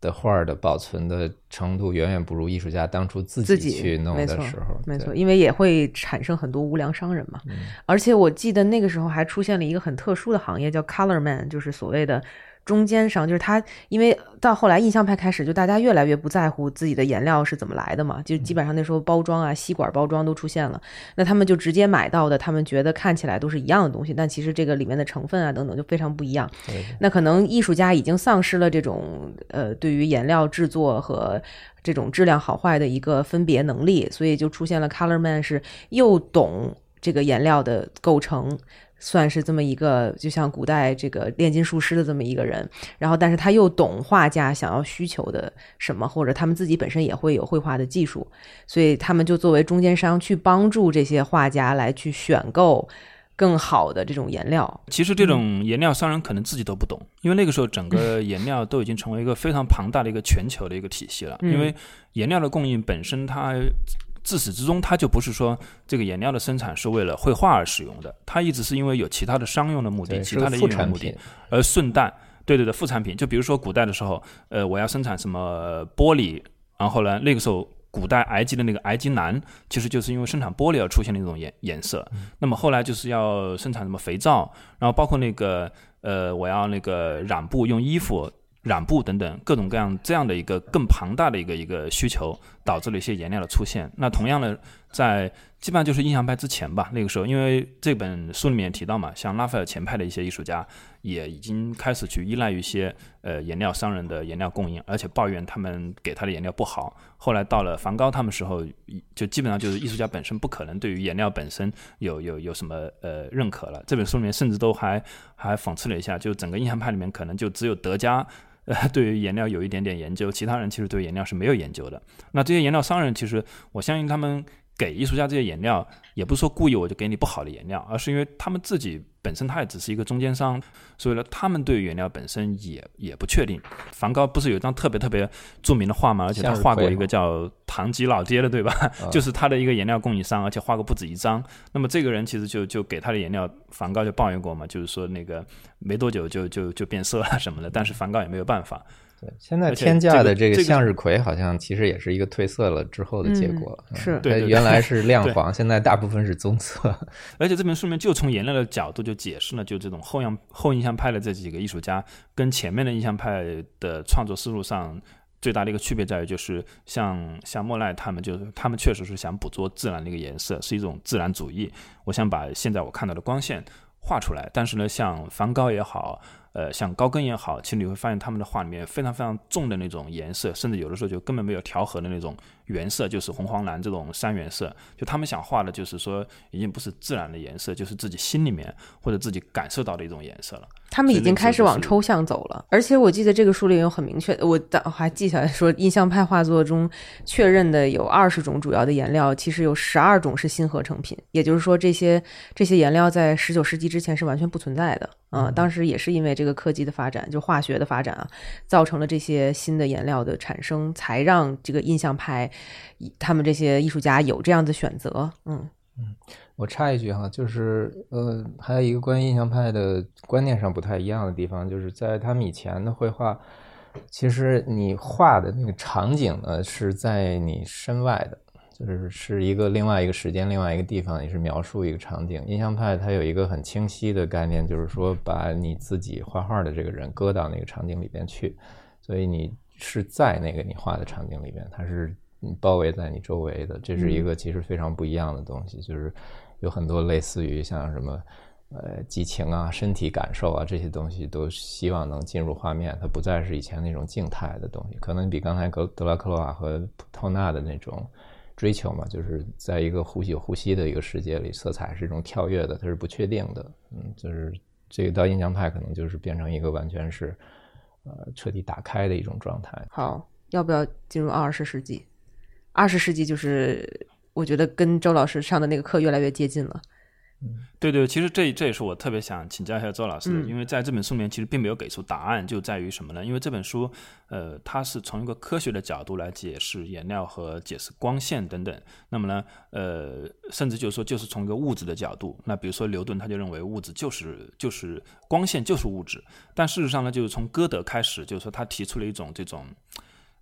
S3: 的画儿的保存的程度远远不如艺术家当初自
S2: 自己
S3: 去弄的时候，
S2: 没错，
S3: 对
S2: 因为也会产生很多无良商人嘛。而且我记得那个时候还出现了一个很特殊的行业，叫 color man，就是所谓的中间商，就是他因为到后来印象派开始，就大家越来越不在乎自己的颜料是怎么来的嘛，就基本上那时候包装啊、吸管包装都出现了，那他们就直接买到的，他们觉得看起来都是一样的东西，但其实这个里面的成分啊等等就非常不一样。那可能艺术家已经丧失了这种呃对于颜料制作和这种质量好坏的一个分别能力，所以就出现了 color man 是又懂这个颜料的构成。算是这么一个，就像古代这个炼金术师的这么一个人，然后但是他又懂画家想要需求的什么，或者他们自己本身也会有绘画的技术，所以他们就作为中间商去帮助这些画家来去选购更好的这种颜料。
S1: 其实这种颜料商人可能自己都不懂，因为那个时候整个 颜料都已经成为一个非常庞大的一个全球的一个体系了。
S2: 嗯
S1: 因为颜料的供应本身，它自始至终它就不是说这个颜料的生产是为了绘画而使用的，它一直是因为有其他的商用的目的、其他的应用目的，，而顺带，对对的，副产品。就比如说古代的时候，呃，我要生产什么玻璃，然后呢，那个时候古代埃及的那个埃及蓝，其实就是因为生产玻璃而出现的一种颜颜色。那么后来就是要生产什么肥皂，然后包括那个呃，我要那个染布用衣服。染布等等各种各样这样的一个更庞大的一个一个需求，导致了一些颜料的出现。那同样的，在基本上就是印象派之前吧，那个时候，因为这本书里面提到嘛，像拉斐尔前派的一些艺术家也已经开始去依赖于一些呃颜料商人的颜料供应，而且抱怨他们给他的颜料不好。后来到了梵高他们时候，就基本上就是艺术家本身不可能对于颜料本身有有有什么呃认可了。这本书里面甚至都还还讽刺了一下，就整个印象派里面可能就只有德加。对于颜料有一点点研究，其他人其实对颜料是没有研究的。那这些颜料商人，其实我相信他们给艺术家这些颜料，也不是说故意我就给你不好的颜料，而是因为他们自己本身他也只是一个中间商，所以呢，他们对于颜料本身也也不确定。梵高不是有一张特别特别著名的画吗？而且他画过一个叫唐吉老爹的，对吧？就是他的一个颜料供应商，而且画过不止一张。那么这个人其实就就给他的颜料，梵高就抱怨过嘛，就是说那个没多久就就就变色了什么的，但是梵高也没有办法。
S3: 对，现在天价的
S1: 这个
S3: 向日葵好像其实也是一个褪色了之后的结果，
S2: 嗯是
S3: 嗯
S1: 对
S3: 原来是亮黄，现在大部分是棕色。
S1: 而且这本书里面就从颜料的角度就解释了，就这种后样后印象派的这几个艺术家跟前面的印象派的创作思路上最大的一个区别在于，就是像像莫奈他们，就是他们确实是想捕捉自然的一个颜色，是一种自然主义。我想把现在我看到的光线画出来，但是呢，像梵高也好。呃，像高跟也好，其实你会发现他们的画里面非常非常重的那种颜色，甚至有的时候就根本没有调和的那种原色，就是红黄蓝这种三原色。就他们想画的，就是说已经不是自然的颜色，就是自己心里面或者自己感受到的一种颜色了。
S2: 他们已经开始往抽象走了，而且我记得这个书里有很明确，我当我还记下来说，印象派画作中确认的有二十种主要的颜料，其实有十二种是新合成品，也就是说，这些这些颜料在十九世纪之前是完全不存在的。啊、当时也是因为这个科技的发展，就化学的发展啊，造成了这些新的颜料的产生，才让这个印象派他们这些艺术家有这样的选择。嗯
S3: 我插一句哈，就是呃，还有一个关于印象派的观念上不太一样的地方，就是在他们以前的绘画，其实你画的那个场景呢是在你身外的，就是是一个另外一个时间、另外一个地方，你是描述一个场景。印象派它有一个很清晰的概念，就是说把你自己画画的这个人搁到那个场景里边去，所以你是在那个你画的场景里边，它是包围在你周围的，这是一个其实非常不一样的东西，就是有很多类似于像什么。呃，激情啊，身体感受啊，这些东西都希望能进入画面，它不再是以前那种静态的东西，可能比刚才格德拉克罗瓦和普托纳的那种追求嘛，就是在一个呼吸有呼吸的一个世界里，色彩是一种跳跃的，它是不确定的，嗯，就是这个到印象派可能就是变成一个完全是呃彻底打开的一种状态。
S2: 好，要不要进入二十世纪？二十世纪就是我觉得跟周老师上的那个课越来越接近了。
S1: 对对，其实这这也是我特别想请教一下周老师的，
S2: 嗯
S1: 因为在这本书里面其实并没有给出答案，就在于什么呢？因为这本书，呃，它是从一个科学的角度来解释颜料和解释光线等等。那么呢，呃，甚至就是说，就是从一个物质的角度，那比如说牛顿他就认为物质就是就是光线就是物质，但事实上呢，就是从歌德开始，就是说他提出了一种这种。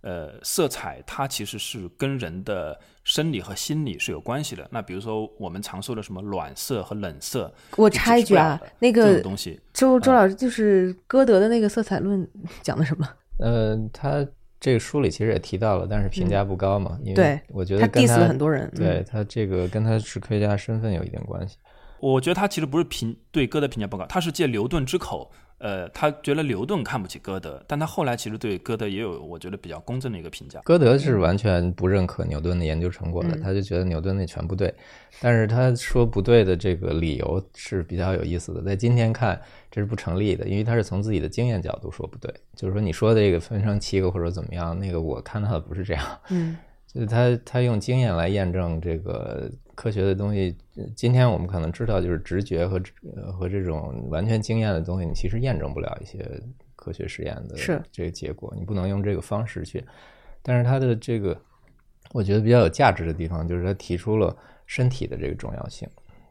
S1: 呃，色彩它其实是跟人的生理和心理是有关系的。那比如说我们常说的什么暖色和冷色，
S2: 我插一句啊那
S1: 这
S2: 个
S1: 东西，
S2: 周周老师就是歌德的那个色彩论 讲的什么？
S3: 呃，他这个书里其实也提到了，但是评价不高嘛，因为我觉得
S2: 他 diss 了很多人嗯
S3: 对他这个跟他是科学家身份有一点关系。
S1: 我觉得他其实不是评对歌德评价不高，他是借牛顿之口，呃，他觉得牛顿看不起歌德，但他后来其实对歌德也有我觉得比较公正的一个评价。
S3: 歌德是完全不认可牛顿的研究成果的，
S2: 嗯
S3: 他就觉得牛顿那全不对。但是他说不对的这个理由是比较有意思的，在今天看这是不成立的，因为他是从自己的经验角度说不对，就是说你说的这个分成七个或者怎么样，那个我看到的不是这样。
S2: 嗯
S3: 就是他他用经验来验证这个科学的东西。呃今天我们可能知道，就是直觉和呃和这种完全经验的东西，你其实验证不了一些科学实验的这个结果，你不能用这个方式去。但是他的这个，我觉得比较有价值的地方，就是他提出了身体的这个重要性，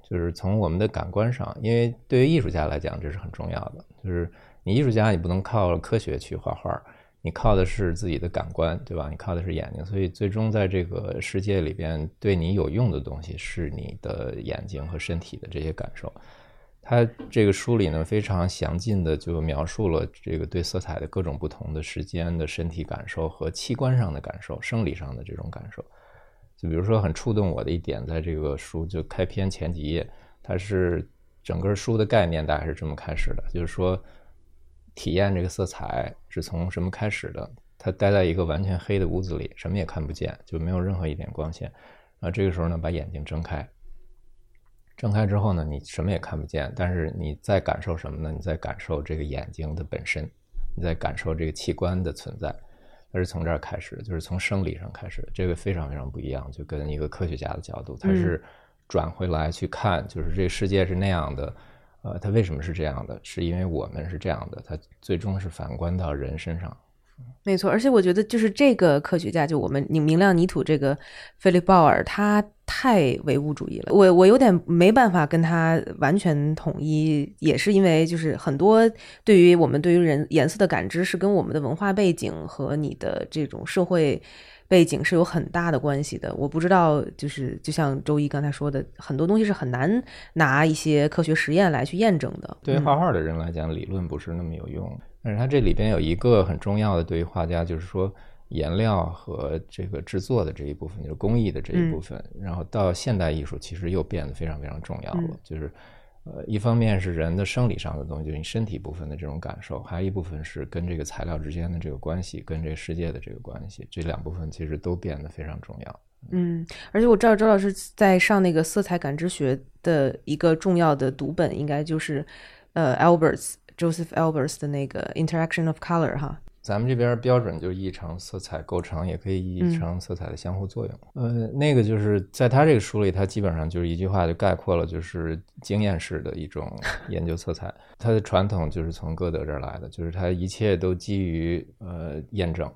S3: 就是从我们的感官上，因为对于艺术家来讲，这是很重要的。就是你艺术家，你不能靠科学去画画，你靠的是自己的感官，对吧？你靠的是眼睛，所以最终在这个世界里边，对你有用的东西是你的眼睛和身体的这些感受。他这个书里呢，非常详尽的就描述了这个对色彩的各种不同的时间的身体感受和器官上的感受、生理上的这种感受。就比如说很触动我的一点，在这个书就开篇前几页，它是整个书的概念大概是这么开始的，就是说体验这个色彩是从什么开始的？他待在一个完全黑的屋子里，什么也看不见，就没有任何一点光线。然后这个时候呢，把眼睛睁开，睁开之后呢，你什么也看不见，但是你在感受什么呢？你在感受这个眼睛的本身，你在感受这个器官的存在。它是从这儿开始的，就是从生理上开始的，这个非常非常不一样，就跟一个科学家的角度，他是转回来去看，就是这个世界是那样的，呃，它为什么是这样的？是因为我们是这样的，它最终是反观到人身上。
S2: 没错，而且我觉得就是这个科学家，就我们你明亮泥土这个菲利鲍尔，他太唯物主义了。我我有点没办法跟他完全统一，也是因为就是很多对于我们对于人颜色的感知是跟我们的文化背景和你的这种社会背景是有很大的关系的。我不知道，就是就像周一刚才说的，很多东西是很难拿一些科学实验来去验证的。
S3: 对于画画的人来讲，理论不是那么有用。但是它这里边有一个很重要的，对于画家，就是说颜料和这个制作的这一部分，就是工艺的这一部分。然后到现代艺术，其实又变得非常非常重要了。
S2: 嗯
S3: 就是呃，一方面是人的生理上的东西，就是你身体部分的这种感受，还有一部分是跟这个材料之间的这个关系，跟这个世界的这个关系。这两部分其实都变得非常重要。
S2: 嗯，而且我知道周老师在上那个色彩感知学的一个重要的读本，应该就是呃 Alberts Joseph Alberts 的那个 Interaction of Color 哈。
S3: 咱们这边标准就是译成色彩构成，也可以译成色彩的相互作用。呃，那个就是在他这个书里，他基本上就是一句话就概括了，就是经验式的一种 研究色彩。它的传统就是从歌德这儿来的，就是他一切都基于呃验证。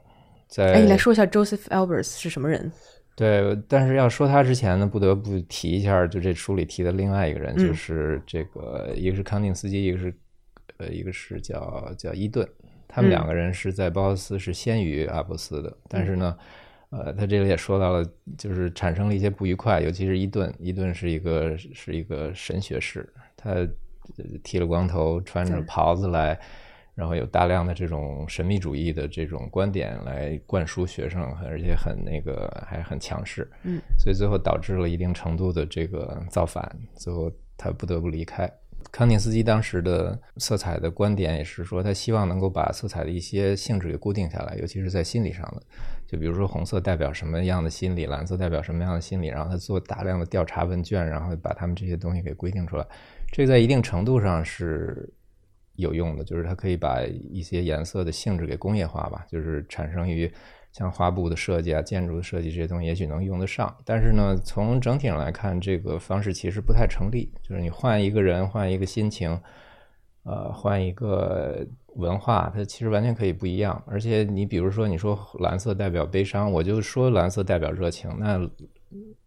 S3: 在
S2: 哎，你来说一下 Joseph Alberts 是什么人？
S3: 对，但是要说他之前呢，不得不提一下，就这书里提的另外一个人，
S2: 嗯
S3: 就是这个一个是康定斯基，一个是呃一个是叫叫伊顿，他们两个人是在包豪斯是先于阿波斯的，但是呢，呃，他这里也说到了，就是产生了一些不愉快，尤其是伊顿，伊顿是一个是一个神学士，他呃剃了光头，穿着袍子来。然后有大量的这种神秘主义的这种观点来灌输学生，而且很那个还很强势，
S2: 嗯，
S3: 所以最后导致了一定程度的这个造反，最后他不得不离开。康定斯基当时的色彩的观点也是说，他希望能够把色彩的一些性质给固定下来，尤其是在心理上的。就比如说红色代表什么样的心理，蓝色代表什么样的心理，然后他做大量的调查问卷，然后把他们这些东西给规定出来。这在一定程度上是有用的，就是它可以把一些颜色的性质给工业化吧，就是产生于像花布的设计啊、建筑的设计这些东西，也许能用得上。但是呢，从整体上来看，这个方式其实不太成立。就是你换一个人，换一个心情，呃，换一个文化，它其实完全可以不一样。而且你比如说，你说蓝色代表悲伤，我就说蓝色代表热情，那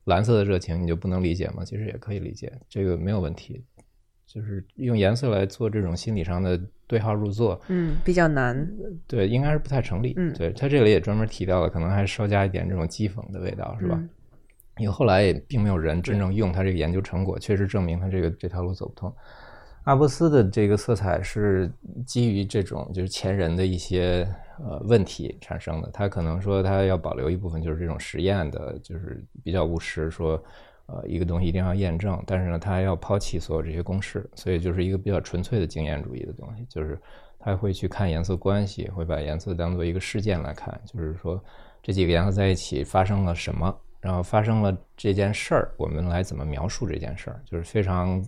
S3: 蓝色的热情你就不能理解吗？其实也可以理解，这个没有问题。就是用颜色来做这种心理上的对号入座，
S2: 嗯，比较难。
S3: 对，应该是不太成立。
S2: 嗯，
S3: 对他这里也专门提到了，可能还稍加一点这种讥讽的味道，是吧？因为后来也并没有人真正用他这个研究成果，确实证明他这个这条路走不通。阿波斯的这个色彩是基于这种就是前人的一些呃问题产生的，他可能说他要保留一部分就是这种实验的，就是比较务实说。呃，一个东西一定要验证，但是呢，他要抛弃所有这些公式，所以就是一个比较纯粹的经验主义的东西，就是他会去看颜色关系，会把颜色当做一个事件来看，就是说这几个颜色在一起发生了什么，然后发生了这件事儿，我们来怎么描述这件事儿，就是非常，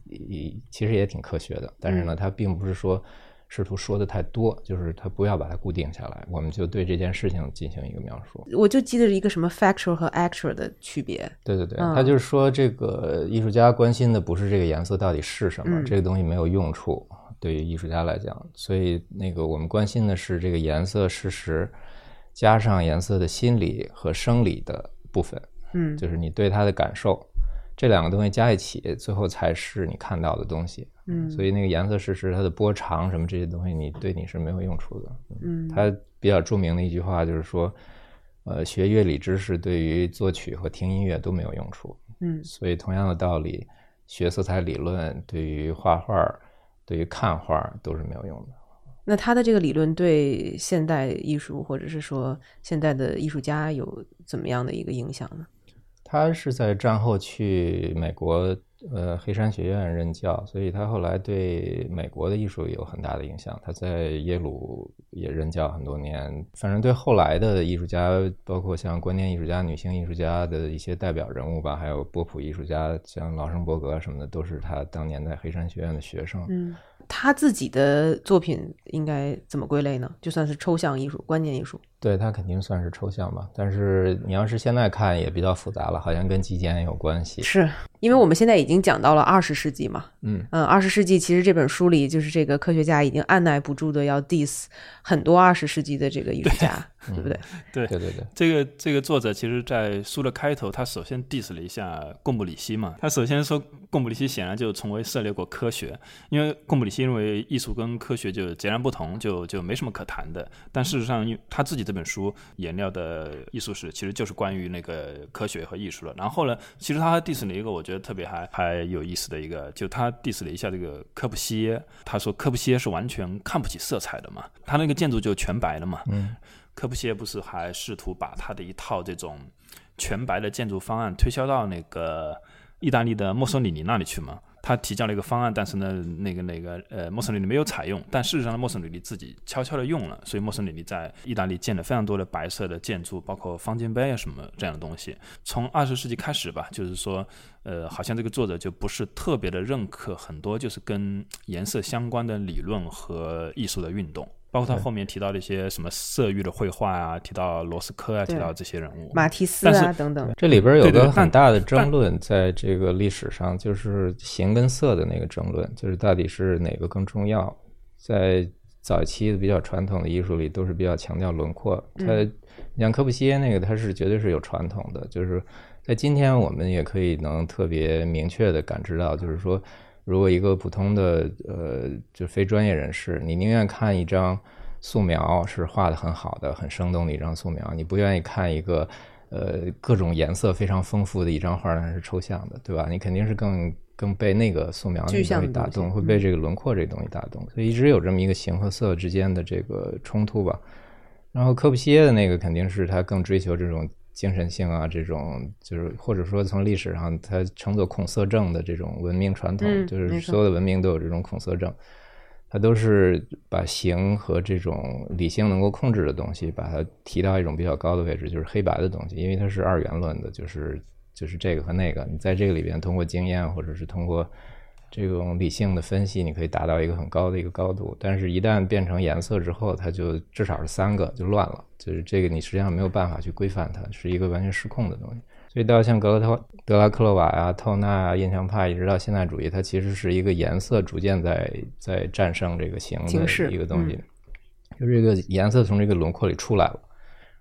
S3: 其实也挺科学的，但是呢，它并不是说。试图说的太多，就是他不要把它固定下来，我们就对这件事情进行一个描述。
S2: 我就记得一个什么 factual 和 actual 的区别。
S3: 对对对，他就是说这个艺术家关心的不是这个颜色到底是什么，这个东西没有用处，对于艺术家来讲，所以那个我们关心的是这个颜色事实加上颜色的心理和生理的部分，
S2: 嗯，
S3: 就是你对它的感受。这两个东西加一起，最后才是你看到的东西。
S2: 嗯，
S3: 所以那个颜色事实它的波长什么这些东西，你对你是没有用处的。
S2: 嗯，
S3: 他比较著名的一句话就是说，呃，学乐理知识对于作曲和听音乐都没有用处。
S2: 嗯，
S3: 所以同样的道理，学色彩理论对于画画、对于看画都是没有用的。
S2: 那他的这个理论对现代艺术或者是说现代的艺术家有怎么样的一个影响呢？
S3: 他是在战后去美国，呃，黑山学院任教，所以他后来对美国的艺术有很大的影响。他在耶鲁也任教很多年，反正对后来的艺术家，包括像观念艺术家、女性艺术家的一些代表人物吧，还有波普艺术家，像劳生伯格什么的，都是他当年在黑山学院的学生。
S2: 嗯，他自己的作品应该怎么归类呢？就算是抽象艺术、观念艺术。
S3: 对，它肯定算是抽象吧，但是你要是现在看也比较复杂了，好像跟极简有关系。
S2: 是因为我们现在已经讲到了二十世纪嘛，
S3: 嗯
S2: 嗯，二十世纪其实这本书里就是这个科学家已经按耐不住的要 diss 很多二十世纪的这个艺术家，对不对？
S1: 对
S3: 对对对，
S1: 这个这个作者其实，在书的开头，他首先 diss 了一下贡布里希嘛，他首先说贡布里希显然就从未涉猎过科学，因为贡布里希认为艺术跟科学就截然不同，就就没什么可谈的。但事实上，他自己这本书《颜料的艺术史》其实就是关于那个科学和艺术的。然后呢，其实他还 diss 了一个我觉得特别还还有意思的一个，就他 diss 了一下这个科布西耶，他说科布西耶是完全看不起色彩的嘛，他那个建筑就全白的嘛。
S3: 嗯，
S1: 科布西耶不是还试图把他的一套这种全白的建筑方案推销到那个意大利的墨索里尼那里去吗？他提交了一个方案，但是呢，那个那个呃，墨索里尼没有采用。但事实上，墨索里尼自己悄悄的用了，所以墨索里尼在意大利建了非常多的白色的建筑，包括方尖碑啊什么这样的东西。从二十世纪开始吧，就是说，呃，好像这个作者就不是特别的认可很多就是跟颜色相关的理论和艺术的运动。包括他后面提到的一些什么色域的绘画啊，提到罗斯科啊，提到这些人物，
S2: 马蒂斯啊等等。
S3: 这里边有个很大的争论，在这个历史上，就是形跟色的那个争论，就是到底是哪个更重要。在早期的比较传统的艺术里，都是比较强调轮廓。他，你像科布西耶那个，他是绝对是有传统的。就是在今天，我们也可以能特别明确的感知到，就是说。如果一个普通的呃，就非专业人士，你宁愿看一张素描是画的很好的、很生动的一张素描，你不愿意看一个呃各种颜色非常丰富的一张画，那是抽象的，对吧？你肯定是更更被那个素描那个东西打动，会被这个轮廓这个东西打动，所以一直有这么一个形和色之间的这个冲突吧。然后科布西耶的那个肯定是他更追求这种。精神性啊，这种就是或者说从历史上它称作恐色症的这种文明传统，就是所有的文明都有这种恐色症，它都是把形和这种理性能够控制的东西，把它提到一种比较高的位置，就是黑白的东西，因为它是二元论的，就是就是这个和那个，你在这个里边通过经验或者是通过这种理性的分析，你可以达到一个很高的一个高度，但是一旦变成颜色之后，它就至少是三个就乱了，就是这个你实际上没有办法去规范它，是一个完全失控的东西。所以到像格罗特、德拉克洛瓦啊、透纳啊、印象派，一直到现代主义，它其实是一个颜色逐渐在在战胜这个形的一个东西，就这个颜色从这个轮廓里出来了，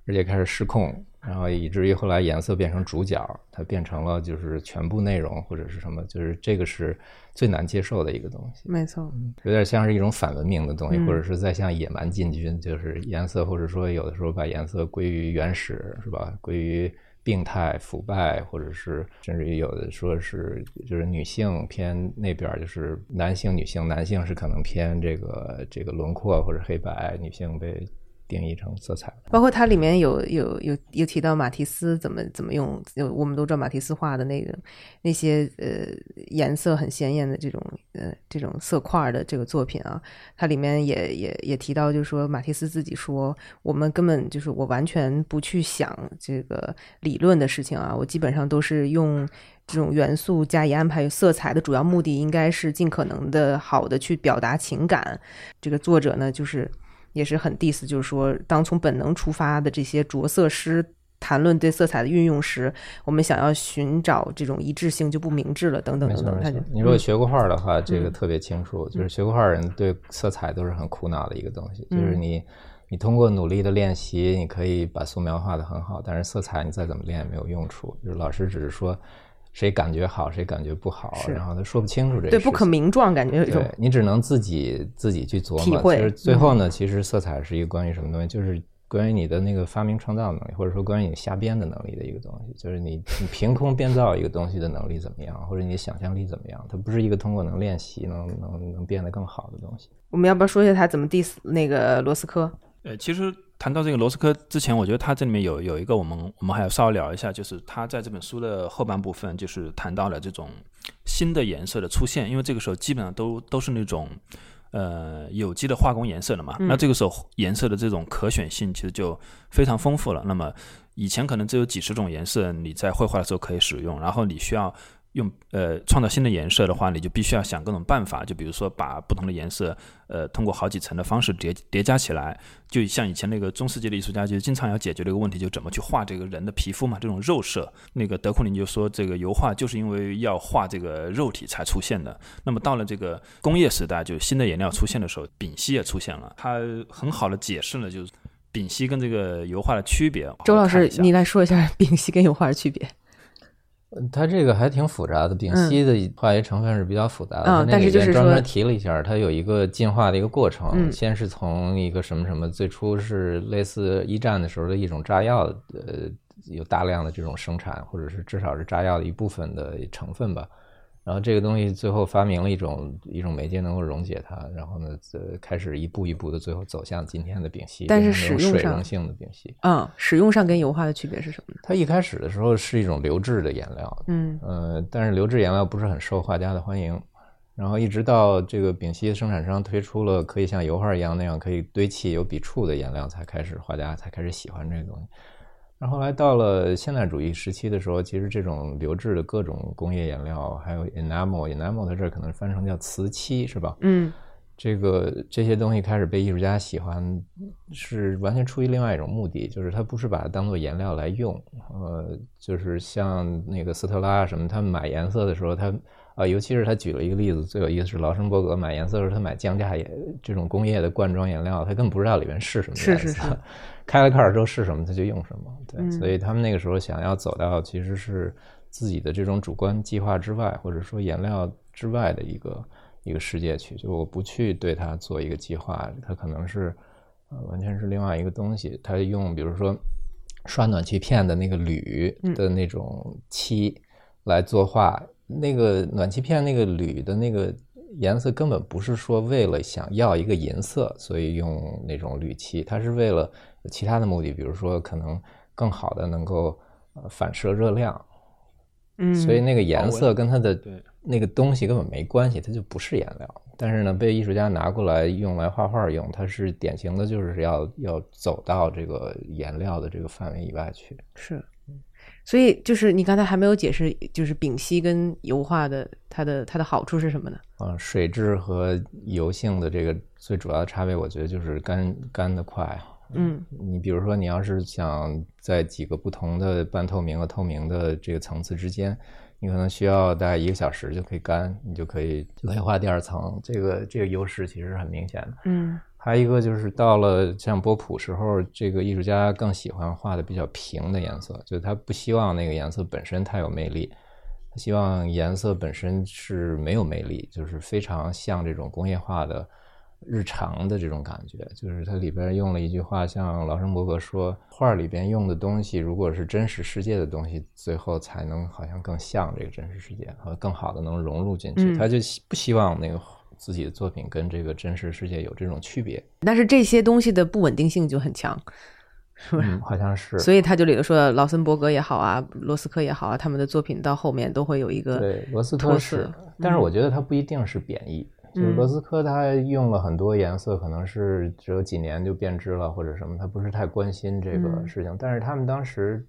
S3: 而且开始失控。然后以至于后来颜色变成主角，它变成了就是全部内容或者是什么，就是这个是最难接受的一个东西。
S2: 没错，
S3: 有点像是一种反文明的东西，或者是在向野蛮进军。就是颜色，或者说有的时候把颜色归于原始，是吧？归于病态、腐败，或者是甚至于有的说是就是女性偏那边，就是男性、女性，男性是可能偏这个这个轮廓或者黑白，女性被。定义成色彩，
S2: 包括它里面有有有有提到马蒂斯怎么怎么用，有我们都知道马蒂斯画的那个那些呃颜色很鲜艳的这种呃这种色块的这个作品啊，它里面也也也提到，就是说马蒂斯自己说，我们根本就是我完全不去想这个理论的事情啊，我基本上都是用这种元素加以安排，色彩的主要目的应该是尽可能的好的去表达情感。这个作者呢，就是。也是很 diss，就是说，当从本能出发的这些着色师谈论对色彩的运用时，我们想要寻找这种一致性就不明智了，等等等等。
S3: 你如果学过画的话，这个特别清楚，就是学过画人对色彩都是很苦恼的一个东西，就是你你通过努力的练习，你可以把素描画得很好，但是色彩你再怎么练也没有用处，就是老师只是说。谁感觉好，谁感觉不好，然后他说不清楚这个，
S2: 对，不可名状，感觉
S3: 对你只能自己自己去琢磨。
S2: 体会。
S3: 其实最后呢，其实色彩是一个关于什么东西，就是关于你的那个发明创造能力，或者说关于你瞎编的能力的一个东西，就是你你凭空编造一个东西的能力怎么样，或者你的想象力怎么样，它不是一个通过能练习能能能变得更好的东西。
S2: 我们要不要说一下他怎么 diss 那个罗斯科？
S1: 呃，其实。谈到这个罗斯科之前，我觉得他这里面有有一个我们我们还要稍微聊一下，就是他在这本书的后半部分，就是谈到了这种新的颜色的出现，因为这个时候基本上都都是那种呃有机的化工颜色了嘛，那这个时候颜色的这种可选性其实就非常丰富了。那么以前可能只有几十种颜色你在绘画的时候可以使用，然后你需要。用呃创造新的颜色的话，你就必须要想各种办法，就比如说把不同的颜色呃通过好几层的方式叠叠加起来，就像以前那个中世纪的艺术家就经常要解决的一个问题，就怎么去画这个人的皮肤嘛，这种肉色。那个德库林就说，这个油画就是因为要画这个肉体才出现的。那么到了这个工业时代，就新的颜料出现的时候，丙烯也出现了，它很好的解释了就是丙烯跟这个油画的区别。
S2: 周老师，你来说一下丙烯跟油画的区别。
S3: 它这个还挺复杂的，丙烯的化学成分是比较复杂的。
S2: 嗯，但是就是
S3: 专门提了一下，它有一个进化的一个过程。先是从一个什么什么，最初是类似一战的时候的一种炸药，呃，有大量的这种生产，或者是至少是炸药的一部分的成分吧。然后这个东西最后发明了一种一种媒介能够溶解它，然后呢，呃，开始一步一步的最后走向今天的丙烯，
S2: 但是使用上
S3: 性的丙烯，
S2: 嗯，使用上跟油画的区别是什么呢？
S3: 它一开始的时候是一种流质的颜料，嗯，呃，但是流质颜料不是很受画家的欢迎，然后一直到这个丙烯生产商推出了可以像油画一样那样可以堆砌有笔触的颜料，才开始画家才开始喜欢这个东西。然后来到了现代主义时期的时候，其实这种流质的各种工业颜料，还有 enamel，enamel 在这儿可能翻成叫瓷漆，是吧？
S2: 嗯，
S3: 这个这些东西开始被艺术家喜欢，是完全出于另外一种目的，就是他不是把它当做颜料来用，呃，就是像那个斯特拉什么，他们买颜色的时候，他啊，尤其是他举了一个例子，最有意思是劳申伯格买颜色的时候，他买降价颜这种工业的罐装颜料，他根本不知道里面是什么颜色。开了盖儿之后是什么，他就用什么。对，所以他们那个时候想要走到其实是自己的这种主观计划之外，或者说颜料之外的一个一个世界去。就我不去对它做一个计划，它可能是呃完全是另外一个东西。他用比如说刷暖气片的那个铝的那种漆来作画，那个暖气片那个铝的那个。颜色根本不是说为了想要一个银色，所以用那种铝漆，它是为了其他的目的，比如说可能更好的能够呃反射热量，
S2: 嗯，
S3: 所以那个颜色跟它的那个东西根本没关系，它就不是颜料。但是呢，被艺术家拿过来用来画画用，它是典型的就是要要走到这个颜料的这个范围以外去。
S2: 是。所以就是你刚才还没有解释，就是丙烯跟油画的它的它的好处是什么呢？
S3: 啊，水质和油性的这个最主要的差别，我觉得就是干干的快。
S2: 嗯，
S3: 你比如说，你要是想在几个不同的半透明和透明的这个层次之间，你可能需要大概一个小时就可以干，你就可以就可以画第二层。这个这个优势其实是很明显的。
S2: 嗯
S3: 还有一个就是到了像波普时候，这个艺术家更喜欢画的比较平的颜色，就是他不希望那个颜色本身太有魅力，他希望颜色本身是没有魅力，就是非常像这种工业化的日常的这种感觉。就是它里边用了一句话，像劳森伯格说，画里边用的东西如果是真实世界的东西，最后才能好像更像这个真实世界，和更好的能融入进去。
S2: 嗯
S3: 他就希不希望那个自己的作品跟这个真实世界有这种区别。
S2: 但是这些东西的不稳定性就很强，是不是？
S3: 嗯，好像是。
S2: 所以他就里头说，劳森伯格也好啊，罗斯科也好啊，他们的作品到后面都会有一个
S3: 对，罗斯
S2: 脱
S3: 科是
S2: 色，
S3: 但是我觉得他不一定是贬义。就是
S2: 嗯
S3: 罗斯科他用了很多颜色，可能是只有几年就变质了或者什么，他不是太关心这个
S2: 嗯
S3: 事情。但是他们当时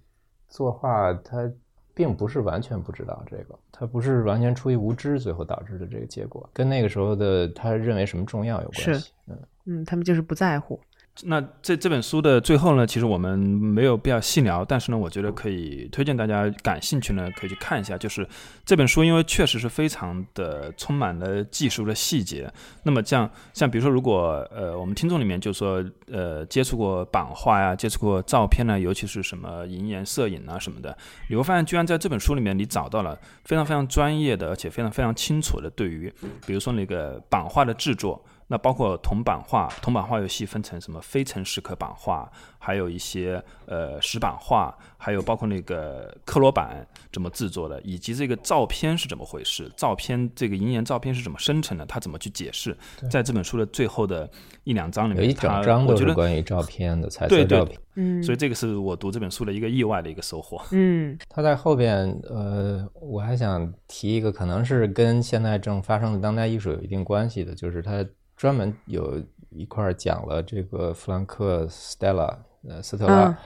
S3: 作画，他并不是完全不知道这个，他不是完全出于无知最后导致的这个结果，跟那个时候的他认为什么重要有关系。嗯，
S2: 嗯，他们就是不在乎。
S1: 那这这本书的最后呢，其实我们没有必要细聊，但是呢，我觉得可以推荐大家感兴趣呢，可以去看一下。就是这本书，因为确实是非常的充满了技术的细节。那么像像比如说，如果呃我们听众里面就说呃接触过版画呀，接触过照片呢，尤其是什么银盐摄影啊什么的，你会发现居然在这本书里面你找到了非常非常专业的，而且非常非常清楚的对于比如说那个版画的制作。那包括铜版画，铜版画又细分成什么非诚实刻版画，还有一些呃石版画，还有包括那个克罗版怎么制作的，以及这个照片是怎么回事，照片这个银岩照片是怎么生成的，他怎么去解释，在这本书的最后的一两章里面，
S3: 有一整
S1: 他
S3: 章都是
S1: 我觉得
S3: 关于照片的彩
S1: 对对
S3: 色照片。
S2: 嗯。
S1: 所以这个是我读这本书的一个意外的一个收获。
S2: 嗯。
S3: 他在后边，呃，我还想提一个，可能是跟现在正发生的当代艺术有一定关系的，就是他专门有一块儿讲了这个弗兰克 Stella，呃，斯特拉
S2: 嗯，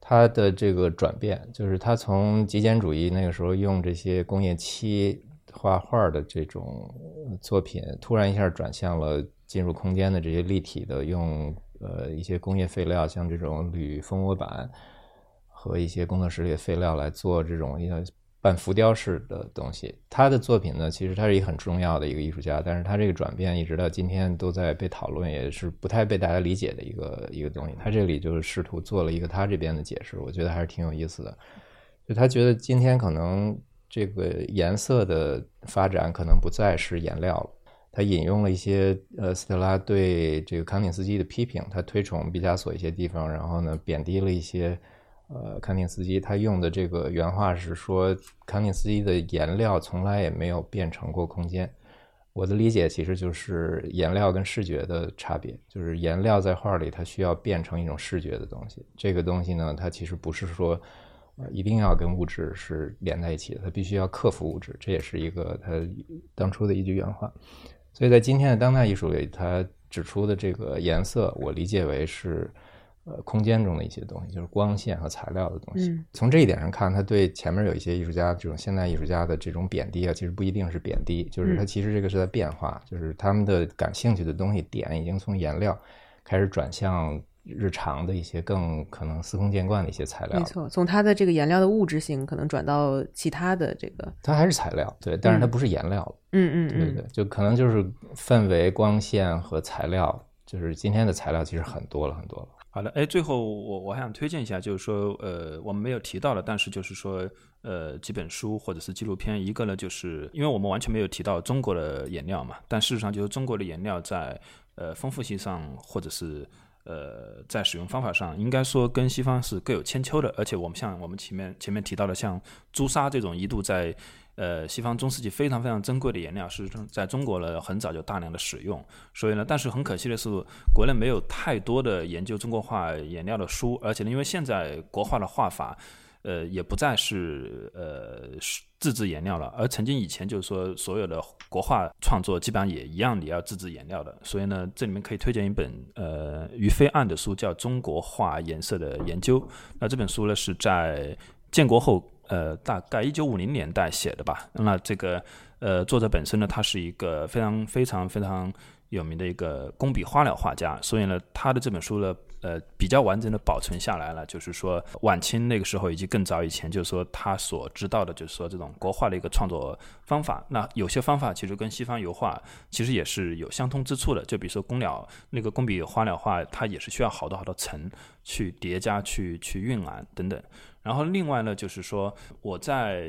S3: 他的这个转变，就是他从极简主义那个时候用这些工业漆画画的这种作品，突然一下转向了进入空间的这些立体的，用呃一些工业废料，像这种铝蜂窝板和一些工作室里的废料来做这种一个半浮雕式的东西。他的作品呢，其实他是一个很重要的一个艺术家，但是他这个转变一直到今天都在被讨论，也是不太被大家理解的一个一个东西。他这里就是试图做了一个他这边的解释，我觉得还是挺有意思的。就他觉得今天可能这个颜色的发展可能不再是颜料了。他引用了一些呃斯特拉对这个康定斯基的批评，他推崇毕加索一些地方，然后呢贬低了一些呃康定斯基。他用的这个原话是说，康定斯基的颜料从来也没有变成过空间。我的理解其实就是颜料跟视觉的差别，就是颜料在画里它需要变成一种视觉的东西，这个东西呢，它其实不是说。一定要跟物质是连在一起的，它必须要克服物质，这也是一个他当初的一句原话。所以在今天的当代艺术里，他指出的这个颜色，我理解为是呃空间中的一些东西，就是光线和材料的东西。
S2: 嗯
S3: 从这一点上看，他对前面有一些艺术家这种现代艺术家的这种贬低啊，其实不一定是贬低，就是他其实这个是在变化，就是他们的感兴趣的东西点已经从颜料开始转向日常的一些更可能司空见惯的一些材料
S2: 没。错，从它的这个颜料的物质性，可能转到其他的这个，
S3: 它还是材料，对，但是它不是颜料了。
S2: 嗯嗯嗯，
S3: 对对，就可能就是氛围、光线和材料，就是今天的材料其实很多了很多了。
S1: 好的，哎，最后我我还想推荐一下，就是说，呃，我们没有提到的，但是就是说，呃，几本书或者是纪录片，一个呢，就是因为我们完全没有提到中国的颜料嘛，但事实上就是中国的颜料在呃丰富性上或者是呃在使用方法上，应该说跟西方是各有千秋的，而且我们像我们前面前面提到的，像朱砂这种一度在呃西方中世纪非常非常珍贵的颜料，事实上在中国呢很早就大量的使用，所以呢，但是很可惜的是，国内没有太多的研究中国画颜料的书，而且呢，因为现在国画的画法。呃，也不再是呃是自制颜料了，而曾经以前就是说，所有的国画创作基本上也一样，你要自制颜料的。所以呢，这里面可以推荐一本呃于飞案的书，叫《中国画颜色的研究》。那这本书呢是在建国后，呃，大概一九五零年代写的吧。那这个呃，作者本身呢，他是一个非常非常非常有名的一个工笔花鸟画家，所以呢，他的这本书呢。呃，比较完整的保存下来了，就是说晚清那个时候以及更早以前，就是说他所知道的，就是说这种国画的一个创作方法。那有些方法其实跟西方油画其实也是有相通之处的。就比如说工鸟那个工笔花鸟画，它也是需要好多好多层去叠加、去去晕染等等。然后另外呢，就是说我在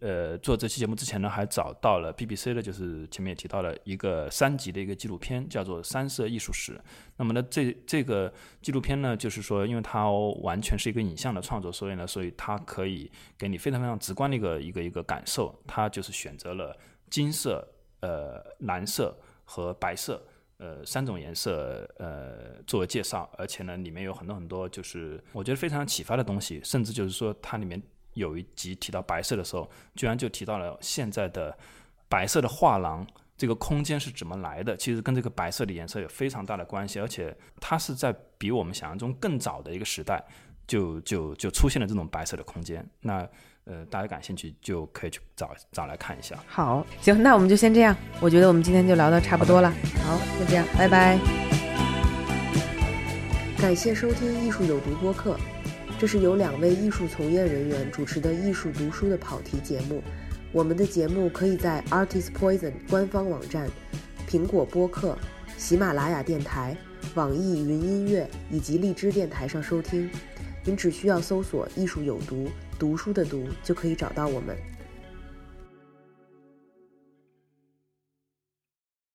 S1: 呃做这期节目之前呢，还找到了 BBC 的，就是前面也提到了一个三集的一个纪录片，叫做《三色艺术史》。那么呢，这这个纪录片呢，就是说，因为它完全是一个影像的创作，所以呢，所以它可以给你非常非常直观的一个一个一个感受。它就是选择了金色、呃蓝色和白色。呃，三种颜色，呃，作为介绍，而且呢，里面有很多很多，就是我觉得非常启发的东西，甚至就是说，它里面有一集提到白色的时候，居然就提到了现在的白色的画廊这个空间是怎么来的，其实跟这个白色的颜色有非常大的关系，而且它是在比我们想象中更早的一个时代就就就出现了这种白色的空间。那呃，大家感兴趣就可以去找找来看一下。
S2: 好，行，那我们就先这样。我觉得我们今天就聊的差不多了。好，就这样，拜拜。
S4: 感谢收听《艺术有毒》播客，这是由两位艺术从业人员主持的艺术读书的跑题节目。我们的节目可以在 Artist Poison 官方网站、苹果播客、喜马拉雅电台、网易云音乐以及荔枝电台上收听。您只需要搜索“艺术有毒”。读书的读就可以找到我们。